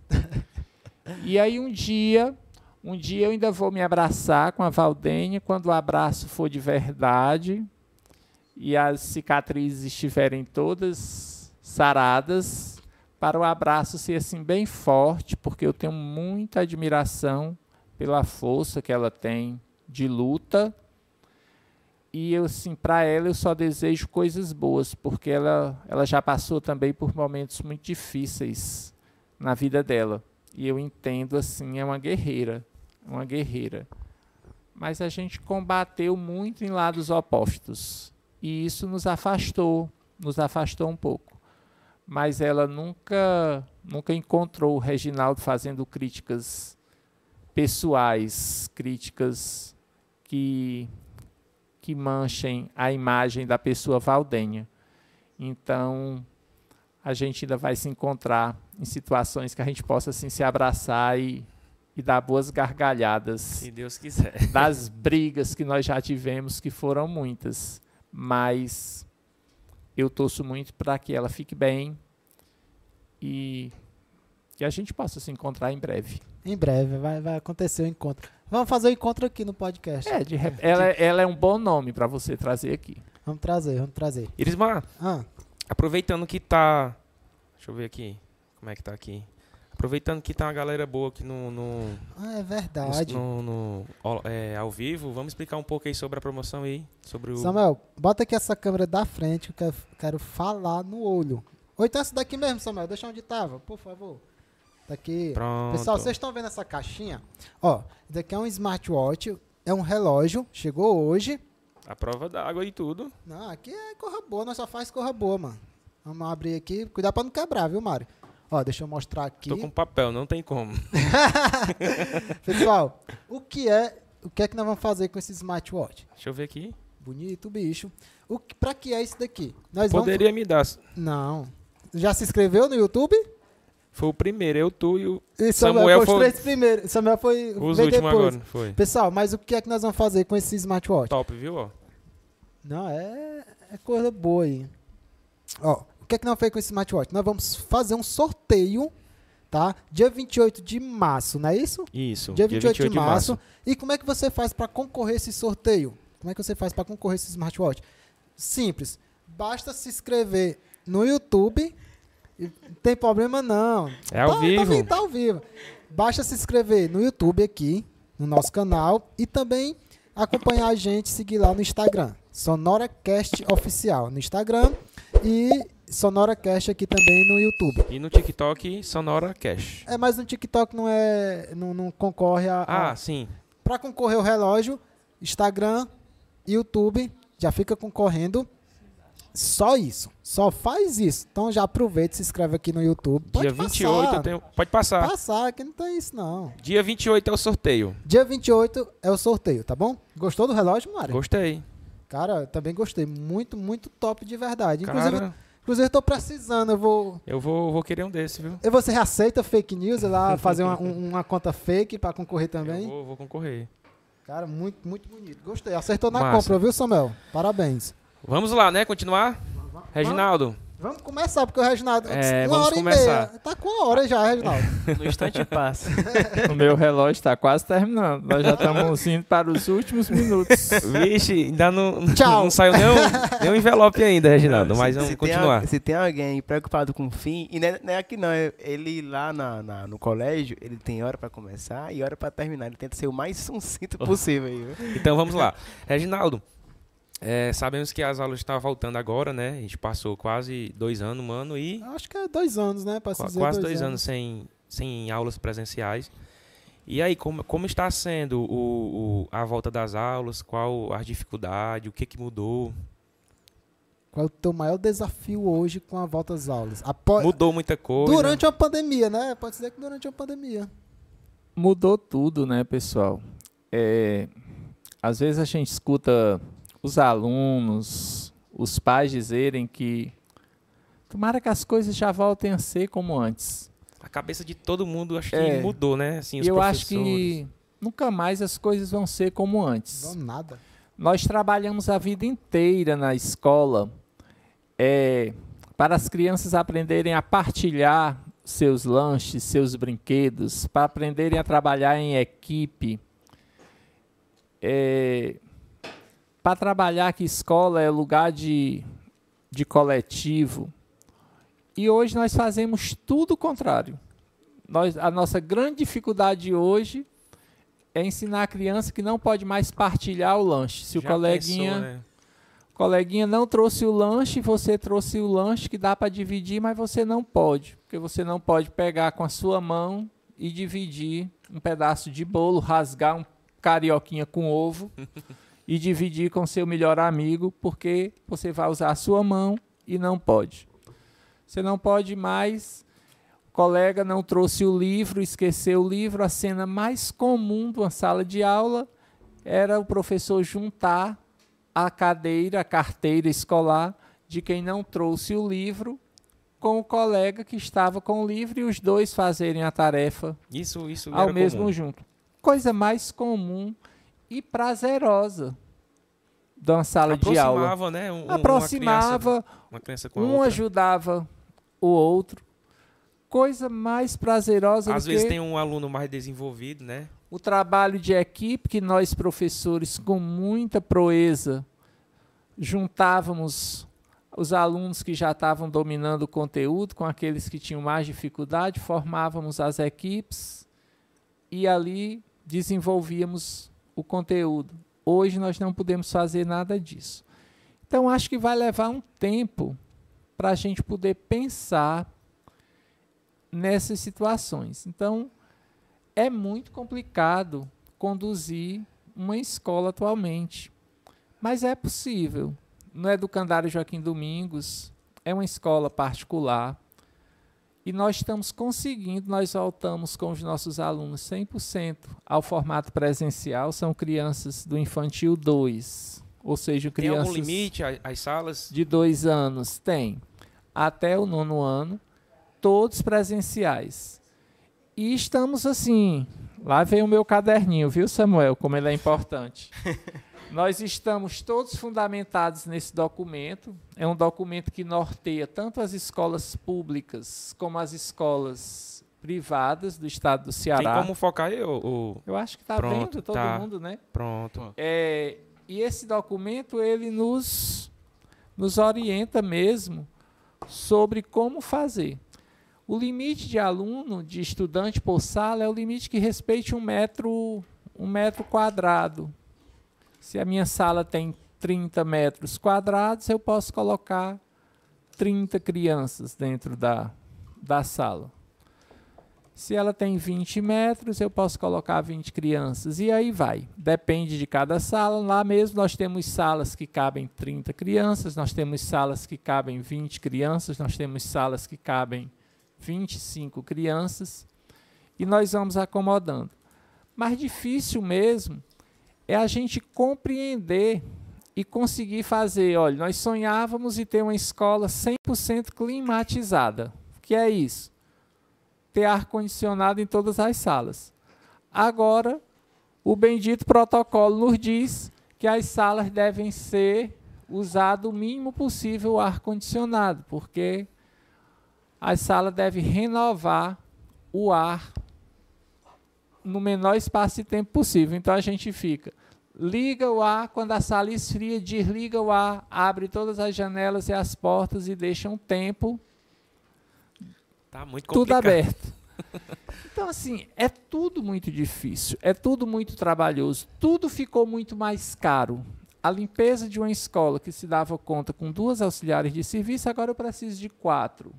E aí um dia, um dia eu ainda vou me abraçar com a Valdenha quando o abraço for de verdade e as cicatrizes estiverem todas saradas, para o abraço ser assim bem forte, porque eu tenho muita admiração pela força que ela tem de luta. E eu assim, para ela eu só desejo coisas boas, porque ela ela já passou também por momentos muito difíceis na vida dela. E eu entendo assim, é uma guerreira, uma guerreira. Mas a gente combateu muito em lados opostos e isso nos afastou, nos afastou um pouco. Mas ela nunca, nunca encontrou o Reginaldo fazendo críticas pessoais, críticas que que manchem a imagem da pessoa Valdenha. Então, a gente ainda vai se encontrar em situações que a gente possa assim se abraçar e, e dar boas gargalhadas Se Deus quiser. [LAUGHS] das brigas que nós já tivemos, que foram muitas. Mas eu torço muito para que ela fique bem e que a gente possa se encontrar em breve. Em breve vai, vai acontecer o encontro. Vamos fazer o encontro aqui no podcast. É, de rep- ela, ela é um bom nome para você trazer aqui. Vamos trazer, vamos trazer. Irismar, Ah, aproveitando que tá. Deixa eu ver aqui. Como é que tá aqui? Aproveitando que tá uma galera boa aqui no. no, ah, é no- verdade. no- no- ao, é, ao vivo, vamos explicar um pouco aí sobre a promoção aí. Sobre o. Samuel, bota aqui essa câmera da frente que eu quero, quero falar no olho. Ou então essa daqui mesmo, Samuel. Deixa onde tava, por favor. Daqui. Pronto. Pessoal, vocês estão vendo essa caixinha? Ó, isso daqui é um smartwatch, é um relógio, chegou hoje. A prova d'água e tudo. Não, aqui é corra boa, nós só faz corra boa, mano. Vamos abrir aqui, cuidado pra não quebrar, viu, Mário? Ó, deixa eu mostrar aqui. Tô com papel, não tem como. [LAUGHS] [LAUGHS] Pessoal, o que é, o que é que nós vamos fazer com esse smartwatch? Deixa eu ver aqui. Bonito, bicho. O que, pra que é isso daqui? Nós vamos Poderia me dar. Não. Já se inscreveu no YouTube? Foi o primeiro, eu, tu e o, E Samuel foi foi- os três primeiros. Samuel foi os últimos agora. Foi. Pessoal, mas o que é que nós vamos fazer com esse smartwatch? Top, viu? Ó. Não, é, é coisa boa aí. Ó, o que é que nós vamos fazer com esse smartwatch? Nós vamos fazer um sorteio, tá? Dia 28 de março, não é isso? Isso. Dia 28, de, março. E como é que você faz para concorrer esse sorteio? Como é que você faz para concorrer esse smartwatch? Simples. Basta se inscrever no YouTube. Não tem problema não. É ao Tá- vivo. Tá, tá ao vivo. Basta se inscrever no YouTube aqui, no nosso canal. E também acompanhar a gente, seguir lá no Instagram. SonoraCast Oficial no Instagram. E SonoraCast aqui também no YouTube. E no TikTok, Sonora Cash. É, mas no TikTok não é. Não, não concorre a. a- Ah, sim. Para concorrer o relógio, Instagram, YouTube, já fica concorrendo. Só isso. Só faz isso. Então já aproveita e se inscreve aqui no YouTube. Pode Dia 28 passar. eu tenho. Pode passar. Passar, que não tem isso não. Dia 28 é o sorteio. Dia 28 é o sorteio, tá bom? Gostou do relógio, Mário? Gostei. Cara, também gostei. Muito, muito top de verdade. Inclusive, Cara, inclusive eu tô precisando. Eu vou. eu vou, vou querer um desse, viu? E você aceita fake news lá [LAUGHS] fazer uma, um- uma conta fake para concorrer também? Eu vou, vou concorrer. Cara, muito, muito bonito. Gostei. Acertou na Massa. compra, viu, Samuel? Parabéns. Vamos lá, né? Continuar? Reginaldo, Vamos começar, porque o Reginaldo. É, uma vamos hora começar. e meia. Tá com a hora já, Reginaldo. [LAUGHS] No instante passa. [LAUGHS] O meu relógio está quase terminando. Nós já estamos indo para os últimos minutos. vixe, ainda não, Tchau. não [LAUGHS] saiu nenhum, nenhum envelope ainda, Reginaldo. Mas Se- vamos se tem continuar. al- se tem alguém preocupado com o fim, e não é, não é aqui não, é- ele lá na, na- no colégio, ele tem hora pra começar e hora pra terminar. Ele tenta ser o mais sucinto possível aí? Então vamos lá. Reginaldo, é, sabemos que as aulas estão voltando agora, né? A gente passou quase dois anos, mano, e Acho que é dois anos, né? Pra quase dois anos sem, sem aulas presenciais. E aí, como, como está sendo o, o- a volta das aulas? Qual a dificuldade? O que, que mudou? Qual é o teu maior desafio hoje com a volta às aulas? Após, Mudou muita coisa? durante a pandemia, né? Pode dizer que durante a pandemia. Mudou tudo, né, pessoal? É, às vezes a gente escuta os alunos, os pais dizerem que tomara que as coisas já voltem a ser como antes. A cabeça de todo mundo acho que É. mudou, né? Assim, os eu acho que nunca mais as coisas vão ser como antes. Não nada. Nós trabalhamos a vida inteira na escola é, para as crianças aprenderem a partilhar seus lanches, seus brinquedos, para aprenderem a trabalhar em equipe, é, para trabalhar que escola é lugar de, de coletivo. E hoje nós fazemos tudo o contrário. Nós, a nossa grande dificuldade hoje é ensinar a criança que não pode mais partilhar o lanche. Se o Já coleguinha, pensou, né? o coleguinha não trouxe o lanche, você trouxe o lanche que dá para dividir, mas você não pode, porque você não pode pegar com a sua mão e dividir um pedaço de bolo, rasgar um carioquinha com ovo [LAUGHS] e dividir com seu melhor amigo, porque você vai usar a sua mão e não pode. Você não pode mais. O colega não trouxe o livro, esqueceu o livro. A cena mais comum de uma sala de aula era o professor juntar a cadeira, a carteira escolar de quem não trouxe o livro com o colega que estava com o livro e os dois fazerem a tarefa Isso, isso ao mesmo comum. junto. Coisa mais comum e prazerosa de uma sala de aula. Aproximava, né? um- Aproximava, Uma criança, uma criança com a um outra. ajudava o outro. Coisa mais prazerosa Às do vezes que tem um aluno mais desenvolvido, né? o trabalho de equipe que nós professores com muita proeza juntávamos os alunos que já estavam dominando o conteúdo com aqueles que tinham mais dificuldade, formávamos as equipes e ali desenvolvíamos o conteúdo. Hoje nós não podemos fazer nada disso. Então acho que vai levar um tempo para a gente poder pensar nessas situações. Então é muito complicado conduzir uma escola atualmente, mas é possível. No Educandário Joaquim Domingos é uma escola particular e nós estamos conseguindo, nós voltamos com os nossos alunos 100% ao formato presencial, são crianças do infantil 2, ou seja, Tem crianças algum limite a- às salas? de dois anos? Tem. Até o nono ano, todos presenciais. E estamos assim. Lá vem o meu caderninho, viu, Samuel? Como ele é importante. [LAUGHS] Nós estamos todos fundamentados nesse documento. É um documento que norteia tanto as escolas públicas como as escolas privadas do estado do Tem Ceará. como focar aí, ô- Eu acho que está vendo todo tá. mundo, né? Pronto. É, e esse documento ele nos, nos orienta mesmo sobre como fazer. O limite de aluno, de estudante por sala, é o limite que respeite um metro, um metro quadrado. Se a minha sala tem 30 metros quadrados, eu posso colocar 30 crianças dentro da, da sala. Se ela tem 20 metros, eu posso colocar 20 crianças. E aí vai. Depende de cada sala. Lá mesmo nós temos salas que cabem 30 crianças, nós temos salas que cabem 20 crianças, nós temos salas que cabem 25 crianças. E nós vamos acomodando. Mas difícil mesmo é a gente compreender e conseguir fazer. Olha, nós sonhávamos em ter uma escola 100% climatizada. O que é isso? ter ar-condicionado em todas as salas. Agora, o bendito protocolo nos diz que as salas devem ser usado o mínimo possível o ar-condicionado, porque a sala deve renovar o ar no menor espaço de tempo possível. Então a gente fica, liga o ar, quando a sala esfria, desliga o ar, abre todas as janelas e as portas e deixa um tempo Tá muito tudo complicado. aberto. [LAUGHS] Então, assim, é tudo muito difícil, é tudo muito trabalhoso, tudo ficou muito mais caro. A limpeza de uma escola que se dava conta com duas auxiliares de serviço, agora eu preciso de quatro.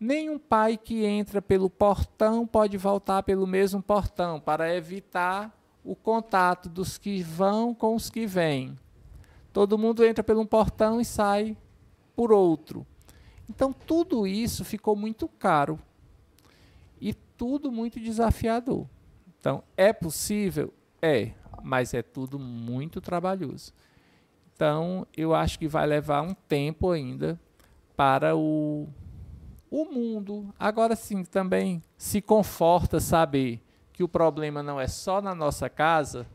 Nenhum pai que entra pelo portão pode voltar pelo mesmo portão para evitar o contato dos que vão com os que vêm. Todo mundo entra por um portão e sai por outro. Então, tudo isso ficou muito caro e tudo muito desafiador. Então, é possível? É, mas é tudo muito trabalhoso. Então, eu acho que vai levar um tempo ainda para o, o mundo. Agora sim, também se conforta saber que o problema não é só na nossa casa,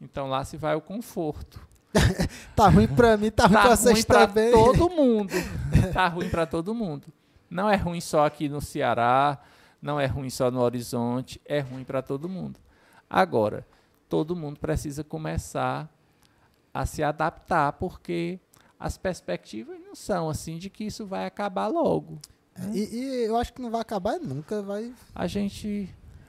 então lá se vai o conforto. [LAUGHS] Tá ruim pra mim, tá ruim Tá ruim vocês para também. todo mundo. [LAUGHS] Tá ruim para todo mundo. Não é ruim só aqui no Ceará, não é ruim só no Horizonte, é ruim para todo mundo. Agora, todo mundo precisa começar a se adaptar, porque as perspectivas não são assim de que isso vai acabar logo. E, e eu acho que não vai acabar nunca, vai. A gente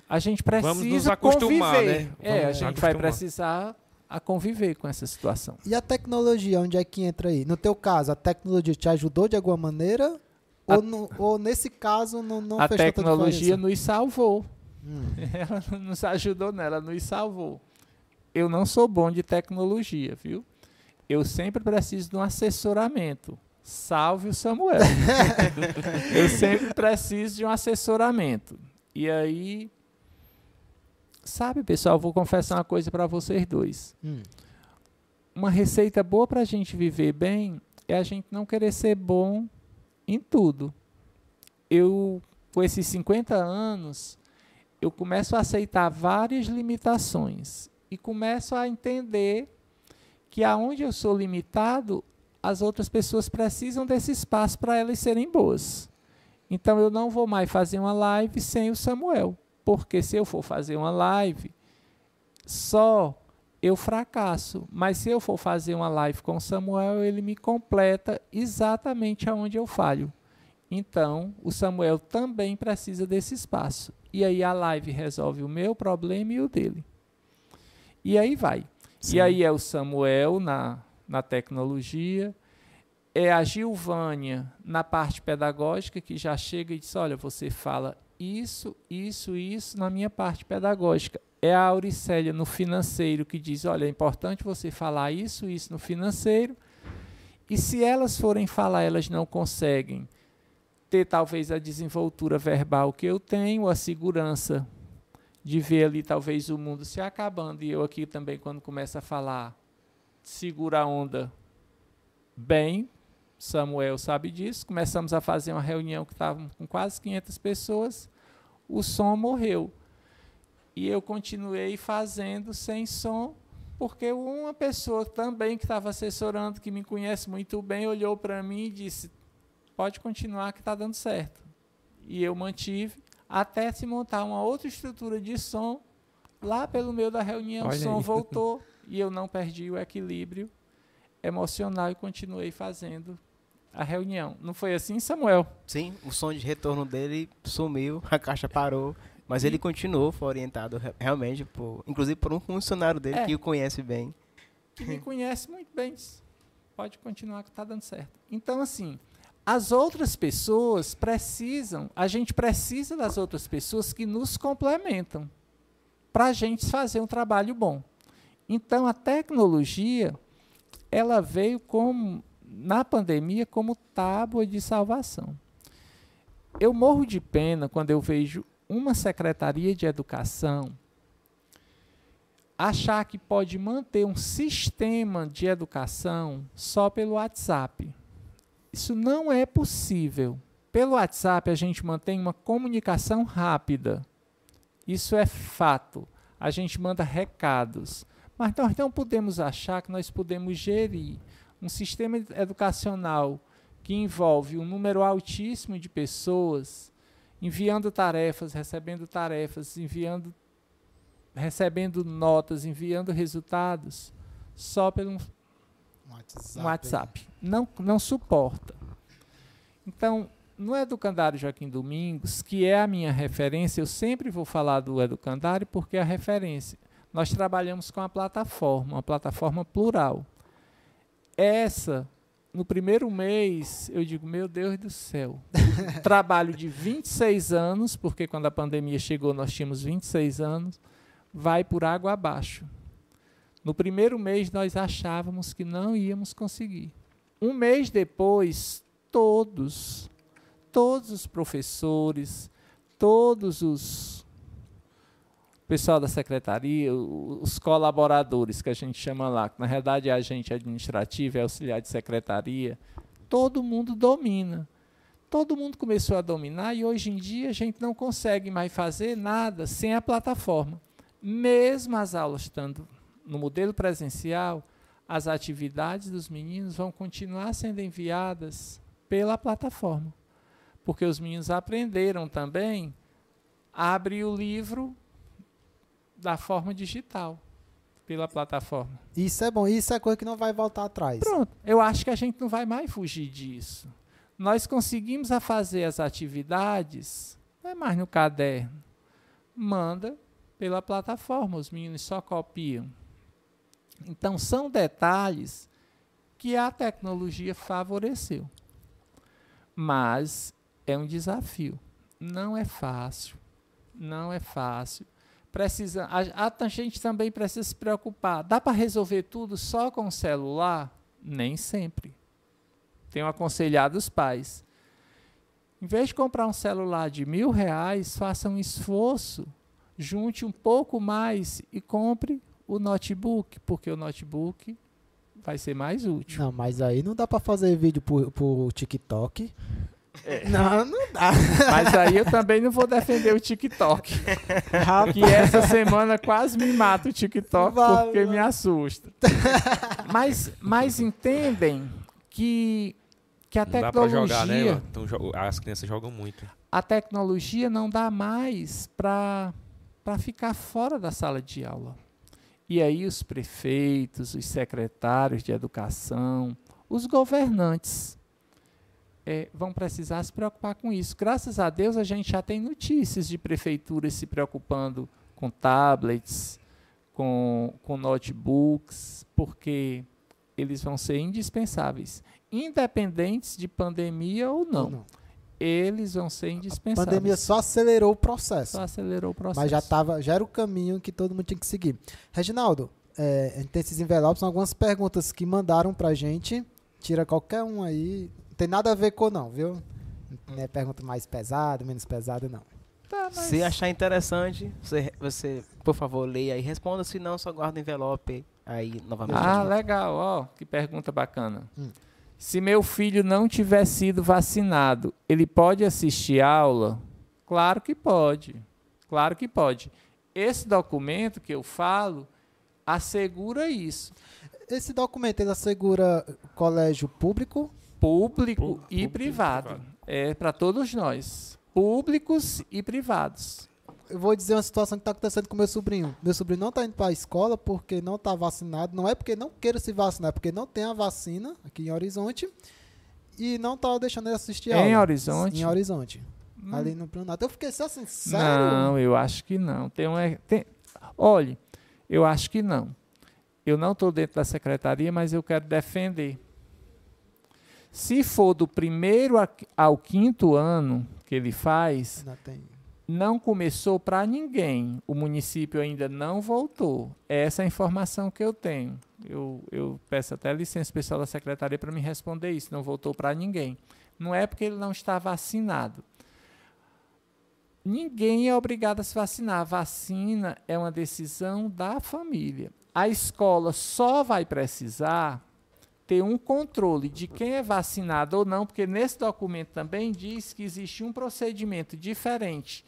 a gente precisa Vamos nos acostumar, conviver. né? É, a Vamos gente vai acostumar. precisar a conviver com essa situação. E a tecnologia, onde é que entra aí? No teu caso, a tecnologia te ajudou de alguma maneira? A- Ou, no- ou nesse caso não, não a tecnologia diferença? nos salvou. Hum. [LAUGHS] Ela não nos ajudou nela, nos salvou. Eu não sou bom de tecnologia, viu? Eu sempre preciso de um assessoramento. Salve o Samuel. [LAUGHS] eu sempre preciso de um assessoramento. E aí, sabe, pessoal, vou confessar uma coisa para vocês dois. Hum. Uma receita boa para a gente viver bem é a gente não querer ser bom em tudo. eu, com esses 50 anos, eu começo a aceitar várias limitações e começo a entender que aonde eu sou limitado, as outras pessoas precisam desse espaço para elas serem boas. Então eu não vou mais fazer uma live sem o Samuel, porque se eu for fazer uma live só eu fracasso, mas se eu for fazer uma live com o Samuel, ele me completa exatamente aonde eu falho. Então, o Samuel também precisa desse espaço. E aí a live resolve o meu problema e o dele. E aí vai. Sim. E aí é o Samuel na, na tecnologia, é a Gilvânia na parte pedagógica, que já chega e diz: olha, você fala isso, isso, isso na minha parte pedagógica. É a Auricélia no financeiro que diz: olha, é importante você falar isso, isso no financeiro. E se elas forem falar, elas não conseguem ter talvez a desenvoltura verbal que eu tenho, a segurança de ver ali talvez o mundo se acabando e eu aqui também quando começo a falar segura a onda bem, Samuel sabe disso. Começamos a fazer uma reunião que estava com quase 500 pessoas, o som morreu. E eu continuei fazendo sem som, porque uma pessoa também que estava assessorando, que me conhece muito bem, olhou para mim e disse: pode continuar que está dando certo. E eu mantive até se montar uma outra estrutura de som. Lá pelo meio da reunião, Olha o som aí. voltou [LAUGHS] e eu não perdi o equilíbrio emocional e continuei fazendo a reunião. Não foi assim, Samuel? Sim, o som de retorno dele sumiu, [LAUGHS] a caixa parou. Mas ele continuou, foi orientado re- realmente, por, inclusive por um funcionário dele É. que o conhece bem. que me conhece muito bem. Pode continuar que está dando certo. Então, assim, as outras pessoas precisam, a gente precisa das outras pessoas que nos complementam para a gente fazer um trabalho bom. Então, a tecnologia, ela veio como, na pandemia como tábua de salvação. Eu morro de pena quando eu vejo uma secretaria de educação achar que pode manter um sistema de educação só pelo WhatsApp. Isso não é possível. Pelo WhatsApp, a gente mantém uma comunicação rápida. Isso é fato. A gente manda recados. Mas nós não podemos achar que nós podemos gerir um sistema educacional que envolve um número altíssimo de pessoas enviando tarefas, recebendo tarefas, enviando recebendo notas, enviando resultados só pelo WhatsApp. WhatsApp. Não, não suporta. Então, no Educandário Joaquim Domingos, que é a minha referência, eu sempre vou falar do Educandário porque é a referência. Nós trabalhamos com a plataforma, uma plataforma plural. Essa, no primeiro mês, eu digo, meu Deus do céu. [LAUGHS] Trabalho de 26 anos, porque quando a pandemia chegou nós tínhamos 26 anos, vai por água abaixo. No primeiro mês nós achávamos que não íamos conseguir. Um mês depois, todos, todos os professores, todos os pessoal da secretaria, os colaboradores que a gente chama lá, que na verdade é agente administrativo, é auxiliar de secretaria, todo mundo domina. Todo mundo começou a dominar e hoje em dia a gente não consegue mais fazer nada sem a plataforma. Mesmo as aulas estando no modelo presencial, as atividades dos meninos vão continuar sendo enviadas pela plataforma. Porque os meninos aprenderam também a abrir o livro da forma digital pela plataforma. Isso é bom, isso é coisa que não vai voltar atrás. Pronto, eu acho que a gente não vai mais fugir disso. Nós conseguimos a fazer as atividades, não é mais no caderno, manda pela plataforma, os meninos só copiam. Então são detalhes que a tecnologia favoreceu. Mas é um desafio. Não é fácil. Não é fácil. Precisa, a, a gente também precisa se preocupar. Dá para resolver tudo só com o celular? Nem sempre. Tenho aconselhado os pais. Em vez de comprar um celular de mil reais, faça um esforço, junte um pouco mais e compre o notebook, porque o notebook vai ser mais útil. Não, mas aí não dá pra fazer vídeo pro, pro TikTok. Não, não dá. Mas aí eu também não vou defender o TikTok. Que essa semana quase me mata o TikTok porque me assusta. Mas, mas entendem que, que a Não dá pra tecnologia, jogar, né? Então, as crianças jogam muito. a tecnologia não dá mais para ficar fora da sala de aula. E aí os prefeitos, os secretários de educação, os governantes eh, vão precisar se preocupar com isso. Graças a Deus a gente já tem notícias de prefeituras se preocupando com tablets, com, com notebooks, porque eles vão ser indispensáveis, independentes de pandemia ou não Não. eles vão ser A indispensáveis. pandemia só acelerou o processo. Só acelerou o processo. Mas já, tava, já era o caminho que todo mundo tinha que seguir. Reginaldo, é, a gente tem esses envelopes, são algumas perguntas que mandaram pra gente. Tira qualquer um aí. Não tem nada a ver com não, viu? Não é pergunta mais pesada, menos pesada, não. Tá, mas- Se achar interessante, você, você, por favor, leia e responda, se não, só guarda o envelope aí novamente. Ah, legal, ó, que pergunta bacana. Hum. Se meu filho não tiver sido vacinado, ele pode assistir aula? Claro que pode. Claro que pode. Esse documento que eu falo assegura isso. Esse documento ele assegura colégio público, Público, Pu- e público privado. privado. É para todos nós. Públicos e privados. eu vou dizer uma situação que está acontecendo com meu sobrinho. Meu sobrinho não está indo para a escola porque não está vacinado. Não é porque não queira se vacinar, é porque não tem a vacina aqui em Horizonte. E não está deixando ele assistir Em aula. Horizonte? Em Horizonte. Hum. Ali no Planato. Eu fiquei assim, sério? Não, eu acho que não. Tem um, tem, olhe, eu acho que não. Eu não estou dentro da secretaria, mas eu quero defender. Se for do primeiro a- ao quinto ano que ele faz, Não começou para ninguém. O município ainda não voltou. É essa a informação que eu tenho. Eu, eu peço até licença pessoal da secretaria para me responder isso. Não voltou para ninguém. Não é porque ele não está vacinado. Ninguém é obrigado a se vacinar. A vacina é uma decisão da família. A escola só vai precisar ter um controle de quem é vacinado ou não, porque nesse documento também diz que existe um procedimento diferente.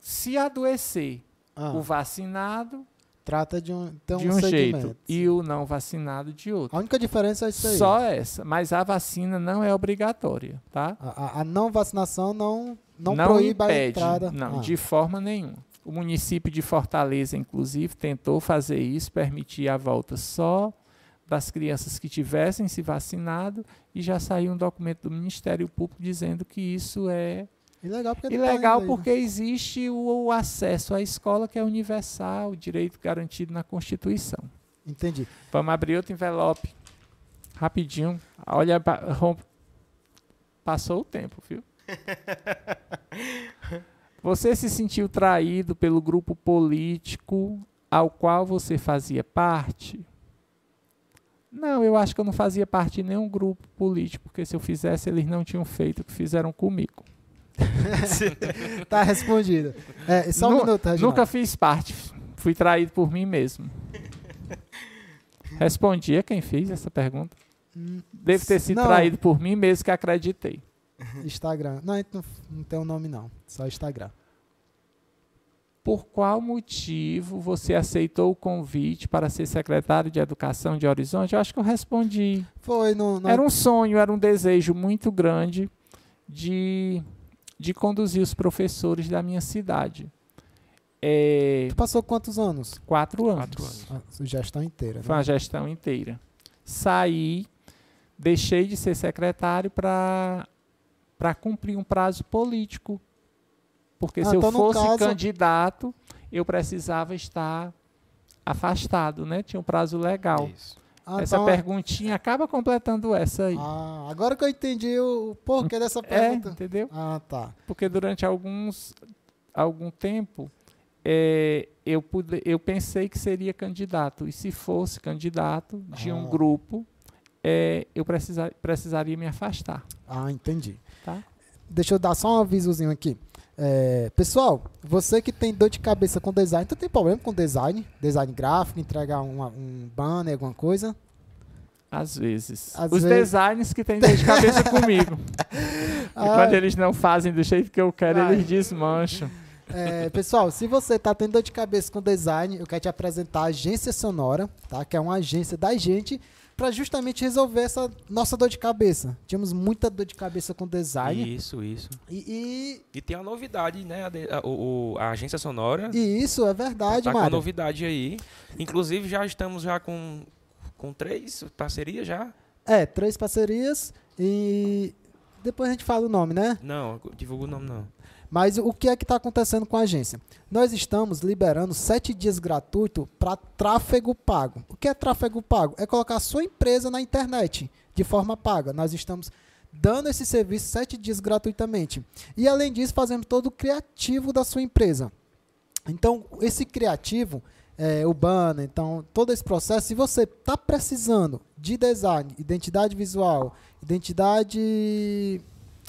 Se adoecer Ah, o vacinado trata de um, tem de um, segmento. jeito e o não vacinado de outro. A única diferença é isso aí. Só essa, mas a vacina não é obrigatória, tá? A, a- a não vacinação não, não, proíbe a impede, entrada. Não, Ah, de forma nenhuma. O município de Fortaleza, inclusive, tentou fazer isso, permitir a volta só das crianças que tivessem se vacinado e já saiu um documento do Ministério Público dizendo que isso é Ilegal porque tá ilegal né? porque existe o, o acesso à escola que é universal, o direito garantido na Constituição. Entendi. Vamos abrir outro envelope. Rapidinho. Olha, passou o tempo, viu? [LAUGHS] Você se sentiu traído pelo grupo político ao qual você fazia parte? Não, eu acho que eu não fazia parte de nenhum grupo político, porque se eu fizesse, eles não tinham feito o que fizeram comigo. [LAUGHS] Tá respondido. É, só um Nu- minuto, Reginaldo. Nunca fiz parte. Fui traído por mim mesmo. [LAUGHS] Respondi a quem fez essa pergunta. Hum, Devo ter sido Não. traído por mim mesmo que acreditei. Instagram. Não, a gente não, não tem o nome não. Só Instagram. Por qual motivo você aceitou o convite para ser secretário de Educação de Horizonte? Eu acho que eu respondi. Foi no... no Era um sonho, era um desejo muito grande de, de conduzir os professores da minha cidade. É, Tu passou quantos anos? quatro anos. Quatro anos. A sugestão inteira. Foi Né? uma gestão inteira. Saí, deixei de ser secretário para cumprir um prazo político. Porque Ah, se eu então, fosse caso- candidato, eu precisava estar afastado, né? Tinha um prazo legal. Isso. Ah, essa então- perguntinha acaba completando essa aí. Ah, agora que eu entendi o porquê dessa é, pergunta. entendeu? Ah, tá. Porque durante alguns algum tempo é, eu, pude, eu pensei que seria candidato. E se fosse candidato de um Ah. grupo, é, eu precisa, precisaria me afastar. Ah, entendi. Tá. Deixa eu dar só um avisozinho aqui. É, pessoal, você que tem dor de cabeça com design, tu tem problema com design? Design gráfico, entregar uma- um banner, alguma coisa? Às vezes. Às Os vezes. designers que têm dor de cabeça [LAUGHS] comigo. E Ah, quando eles não fazem do jeito que eu quero, Vai. eles desmancham. É, pessoal, se você tá tendo dor de cabeça com design, eu quero te apresentar a Agência Sonora, tá? Que é uma agência da gente para justamente resolver essa nossa dor de cabeça. Tínhamos muita dor de cabeça com design Isso, isso. e, E tem uma novidade, né? A, a- a agência sonora e, e isso é verdade, tá com Mário. novidade aí. Inclusive já estamos já com, com três parcerias já. É, três parcerias e depois a gente fala o nome, né? Não, divulga o nome não. Mas o que é que está acontecendo com a agência? Nós estamos liberando sete dias gratuito para tráfego pago. O que é tráfego pago? É colocar a sua empresa na internet de forma paga. Nós estamos dando esse serviço sete dias gratuitamente. E além disso, fazemos todo o criativo da sua empresa. Então, esse criativo, é, o banner, então, todo esse processo, se você está precisando de design, identidade visual, identidade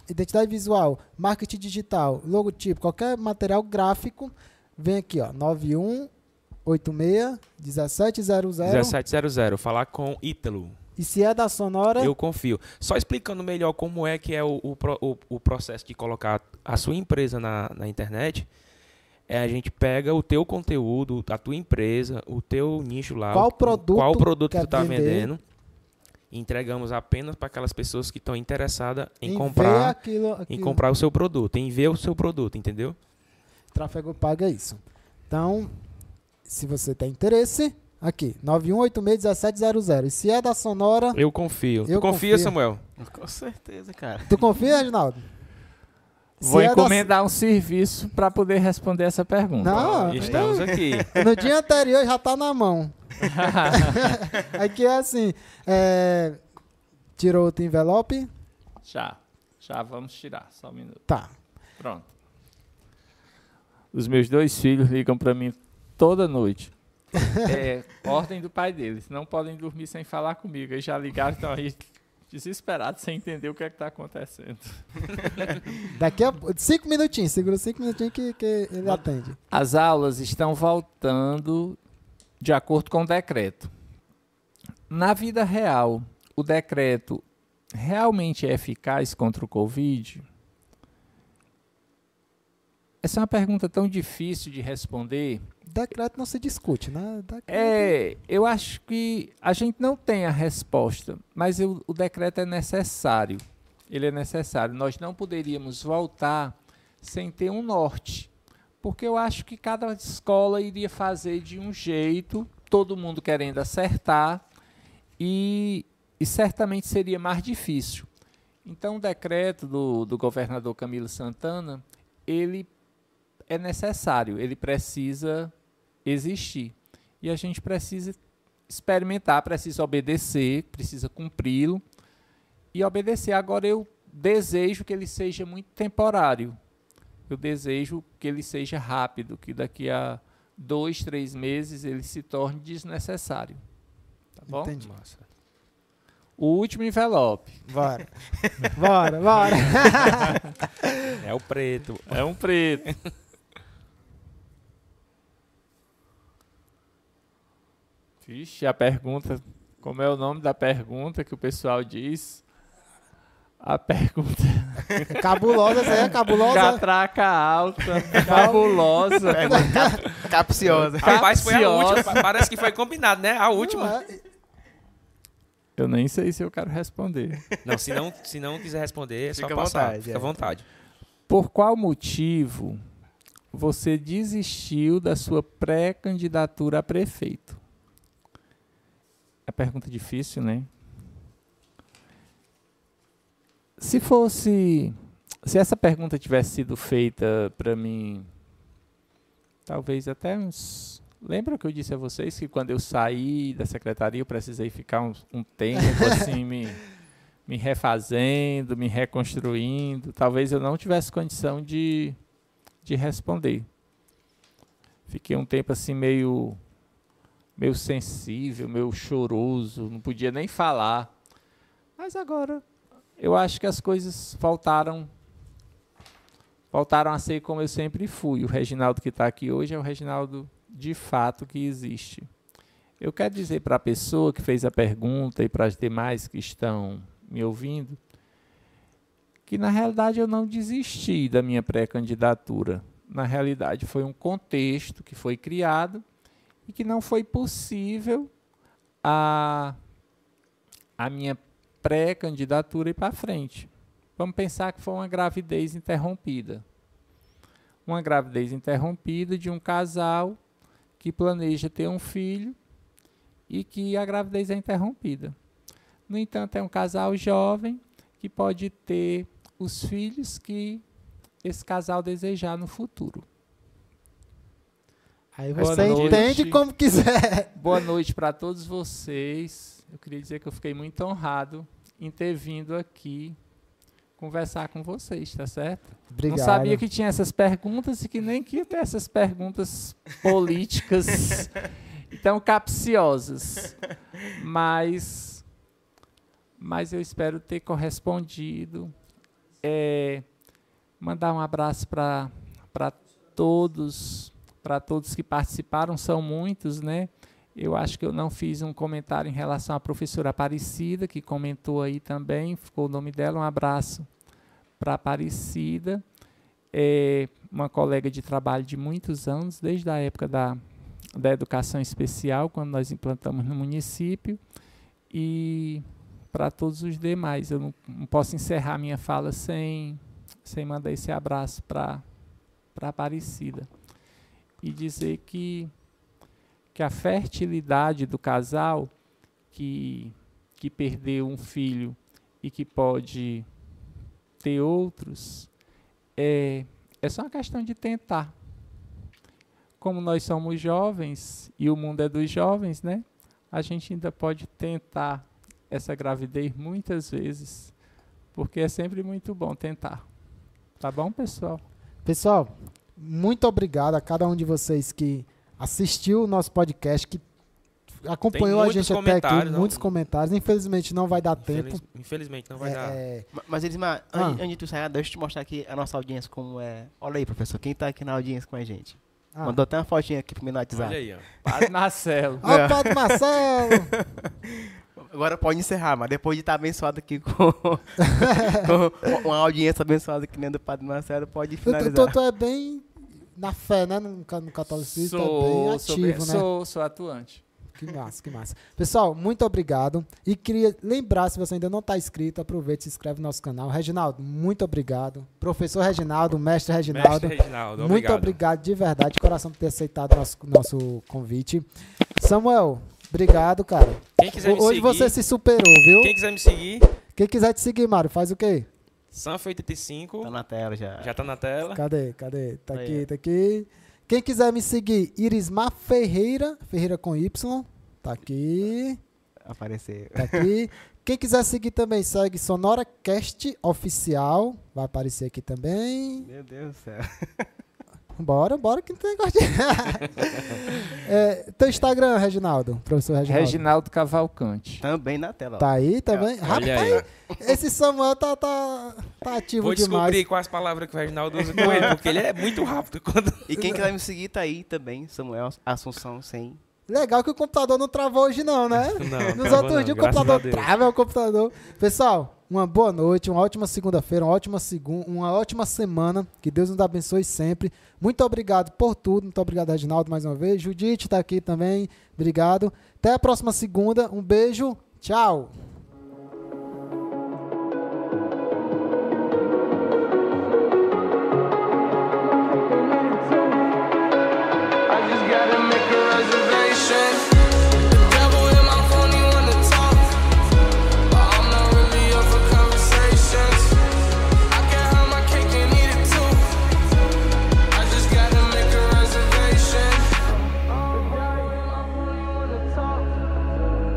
identidade visual, marketing digital, logotipo, qualquer material gráfico, vem aqui, ó, 9186 1700. 1700, falar com Ítalo. E se é da Sonora, Eu confio. Só explicando melhor como é que é o, o, o- o processo de colocar a sua empresa na, na internet. É a gente pega o teu conteúdo, a tua empresa, o teu nicho lá. Qual o- produto qual produto que tu tá vender. vendendo. Entregamos apenas para aquelas pessoas que estão interessadas em, ver comprar, aquilo, em aquilo. comprar o seu produto, em ver o seu produto, entendeu? Tráfego pago é isso. Então, se você tem interesse, aqui, 91861700. E se é da Sonora, Eu confio. Eu tu confia, confio. Samuel? Com certeza, cara. tu confia, Reginaldo? [LAUGHS] Se Vou é da- encomendar um serviço para poder responder essa pergunta. Não, Estamos aqui. no dia anterior já tá na mão. [LAUGHS] Aqui é assim, é, tirou outro envelope, Já, já vamos tirar, só um minuto. tá. Pronto. Os meus dois filhos ligam para mim toda noite. [LAUGHS] É ordem do pai deles. Não podem dormir sem falar comigo. Eles já ligaram, estão aí desesperados sem entender o que é que está acontecendo. [LAUGHS] Daqui a cinco minutinhos, segura cinco minutinhos que, que ele atende. As aulas estão voltando de acordo com o decreto. Na vida real, o decreto realmente é eficaz contra o Covid? Essa é uma pergunta tão difícil de responder. Decreto não se discute, né? Decreto- É, eu acho que a gente não tem a resposta, mas eu- o decreto é necessário. Ele é necessário. Nós não poderíamos voltar sem ter um norte, porque eu acho que cada escola iria fazer de um jeito, todo mundo querendo acertar, e, e certamente seria mais difícil. Então, o decreto do, do governador Camilo Santana, ele é necessário, ele precisa existir. E a gente precisa experimentar, precisa obedecer, precisa cumpri-lo e obedecer. Agora eu desejo que ele seja muito temporário. Eu desejo que ele seja rápido, que daqui a dois, três meses ele se torne desnecessário. Tá bom? Entendi. Massa. O último envelope. Bora. [LAUGHS] bora, bora. É o preto. É um preto. Vixe, a pergunta. Como é o nome da pergunta que o pessoal diz? A pergunta. [LAUGHS] Cabulosa, essa aí é cabulosa. Catraca alta, [LAUGHS] fabulosa. Capciosa. Rapaz, foi a Capciosa. última. Pa- Parece que foi combinado, né? A última. Não é- Eu nem sei se eu quero responder. Não, se não, se não quiser responder, é só Fica à passar. vontade, Fica é. à vontade. Por qual motivo você desistiu da sua pré-candidatura a prefeito? É pergunta difícil, né? Se fosse. Se essa pergunta tivesse sido feita para mim, talvez até uns. Lembra que eu disse a vocês que quando eu saí da secretaria eu precisei ficar um, um tempo [LAUGHS] assim me, me refazendo, me reconstruindo. Talvez eu não tivesse condição de, de responder. Fiquei um tempo assim meio meio sensível, meio choroso, não podia nem falar. Mas agora eu acho que as coisas voltaram voltaram a ser como eu sempre fui. O Reginaldo que está aqui hoje é o Reginaldo de fato que existe. Eu quero dizer para a pessoa que fez a pergunta e para as demais que estão me ouvindo que na realidade eu não desisti da minha pré-candidatura. Na realidade foi um contexto que foi criado e que não foi possível a a minha pré-candidatura ir para frente. Vamos pensar que foi uma gravidez interrompida. Uma gravidez interrompida de um casal que planeja ter um filho e que a gravidez é interrompida. No entanto, é um casal jovem que pode ter os filhos que esse casal desejar no futuro. Aí você noite. entende como quiser. Boa noite para todos vocês. Eu queria dizer que eu fiquei muito honrado em ter vindo aqui conversar com vocês, tá certo? Obrigado. Não sabia que tinha essas perguntas e que nem que ia ter essas perguntas políticas [LAUGHS] tão capciosas. Mas, mas eu espero ter correspondido. É, mandar um abraço para todos, para todos que participaram, são muitos, né? Eu acho que eu não fiz um comentário em relação à professora Aparecida, que comentou aí também, ficou o nome dela. Um abraço para Aparecida, é uma colega de trabalho de muitos anos, desde a época da, da educação especial, quando nós implantamos no município, e para todos os demais. Eu não, não posso encerrar minha fala sem, sem mandar esse abraço para Aparecida. E dizer que que a fertilidade do casal que, que perdeu um filho e que pode ter outros é, é só uma questão de tentar. Como nós somos jovens e o mundo é dos jovens, né? A gente ainda pode tentar essa gravidez muitas vezes, porque é sempre muito bom tentar. Tá bom, pessoal? Pessoal, muito obrigado a cada um de vocês que assistiu o nosso podcast, que acompanhou a gente até aqui, não- muitos comentários. Infelizmente não vai dar Infeliz- tempo. Infelizmente não vai É, dar. é, Ma- Mas Elismar, Ah. antes, antes de tu sair, deixa eu te mostrar aqui a nossa audiência como é. Olha aí, professor, quem tá aqui na audiência com a gente. ah. Mandou até uma fotinha aqui pro mim no WhatsApp. Olha aí, ó. Padre Marcelo. Ó, o Padre Marcelo! [LAUGHS] Agora pode encerrar, mas depois de estar abençoado aqui com, [LAUGHS] com uma audiência abençoada que nem do Padre Marcelo, pode Tu, tu, finalizar. tu é bem na fé, né? No, no catolicismo, bem Sou, sou, bem- ativo, né? sou, sou atuante. Que massa, que massa. Pessoal, muito obrigado. E queria lembrar, se você ainda não está inscrito, aproveite e se inscreve no nosso canal. Reginaldo, muito obrigado. Professor Reginaldo, mestre Reginaldo. Mestre Reginaldo, Muito obrigado. obrigado de verdade, de coração, por ter aceitado nosso, nosso convite. Samuel, obrigado, cara. Quem quiser me Hoje seguir, você se superou, viu? quem quiser me seguir, Quem quiser te seguir, Mário, faz o quê? Sanfa85, Tá na tela já. já tá na tela. Cadê? Cadê? Tá Aí, aqui, tá aqui. Quem quiser me seguir, Irismar Ferreira, Ferreira com Y, tá aqui, Aparecer. tá aqui. Quem quiser seguir também, segue SonoraCast Oficial, vai aparecer aqui também. Meu Deus do céu. [LAUGHS] Bora, bora que não tem negócio de... [LAUGHS] é, teu Instagram, Reginaldo, professor Reginaldo. Reginaldo Cavalcante. Também na tela. ó. Tá aí também? Olha Rapaz, aí. esse Samuel tá, tá, tá ativo Vou demais. descobrir quais palavras que o Reginaldo usa com ele, porque ele é muito rápido. Quando... E quem quiser me seguir tá aí também, Samuel Assunção sem. Legal que o computador não travou hoje não, né? [LAUGHS] Não, Nos outros dias o computador trava é o computador. Pessoal, uma boa noite, uma ótima segunda-feira, uma ótima segunda, uma ótima semana. Que Deus nos abençoe sempre. Muito obrigado por tudo. Muito obrigado, Reginaldo, mais uma vez. Judite tá aqui também. Obrigado. Até a próxima segunda. Um beijo. Tchau.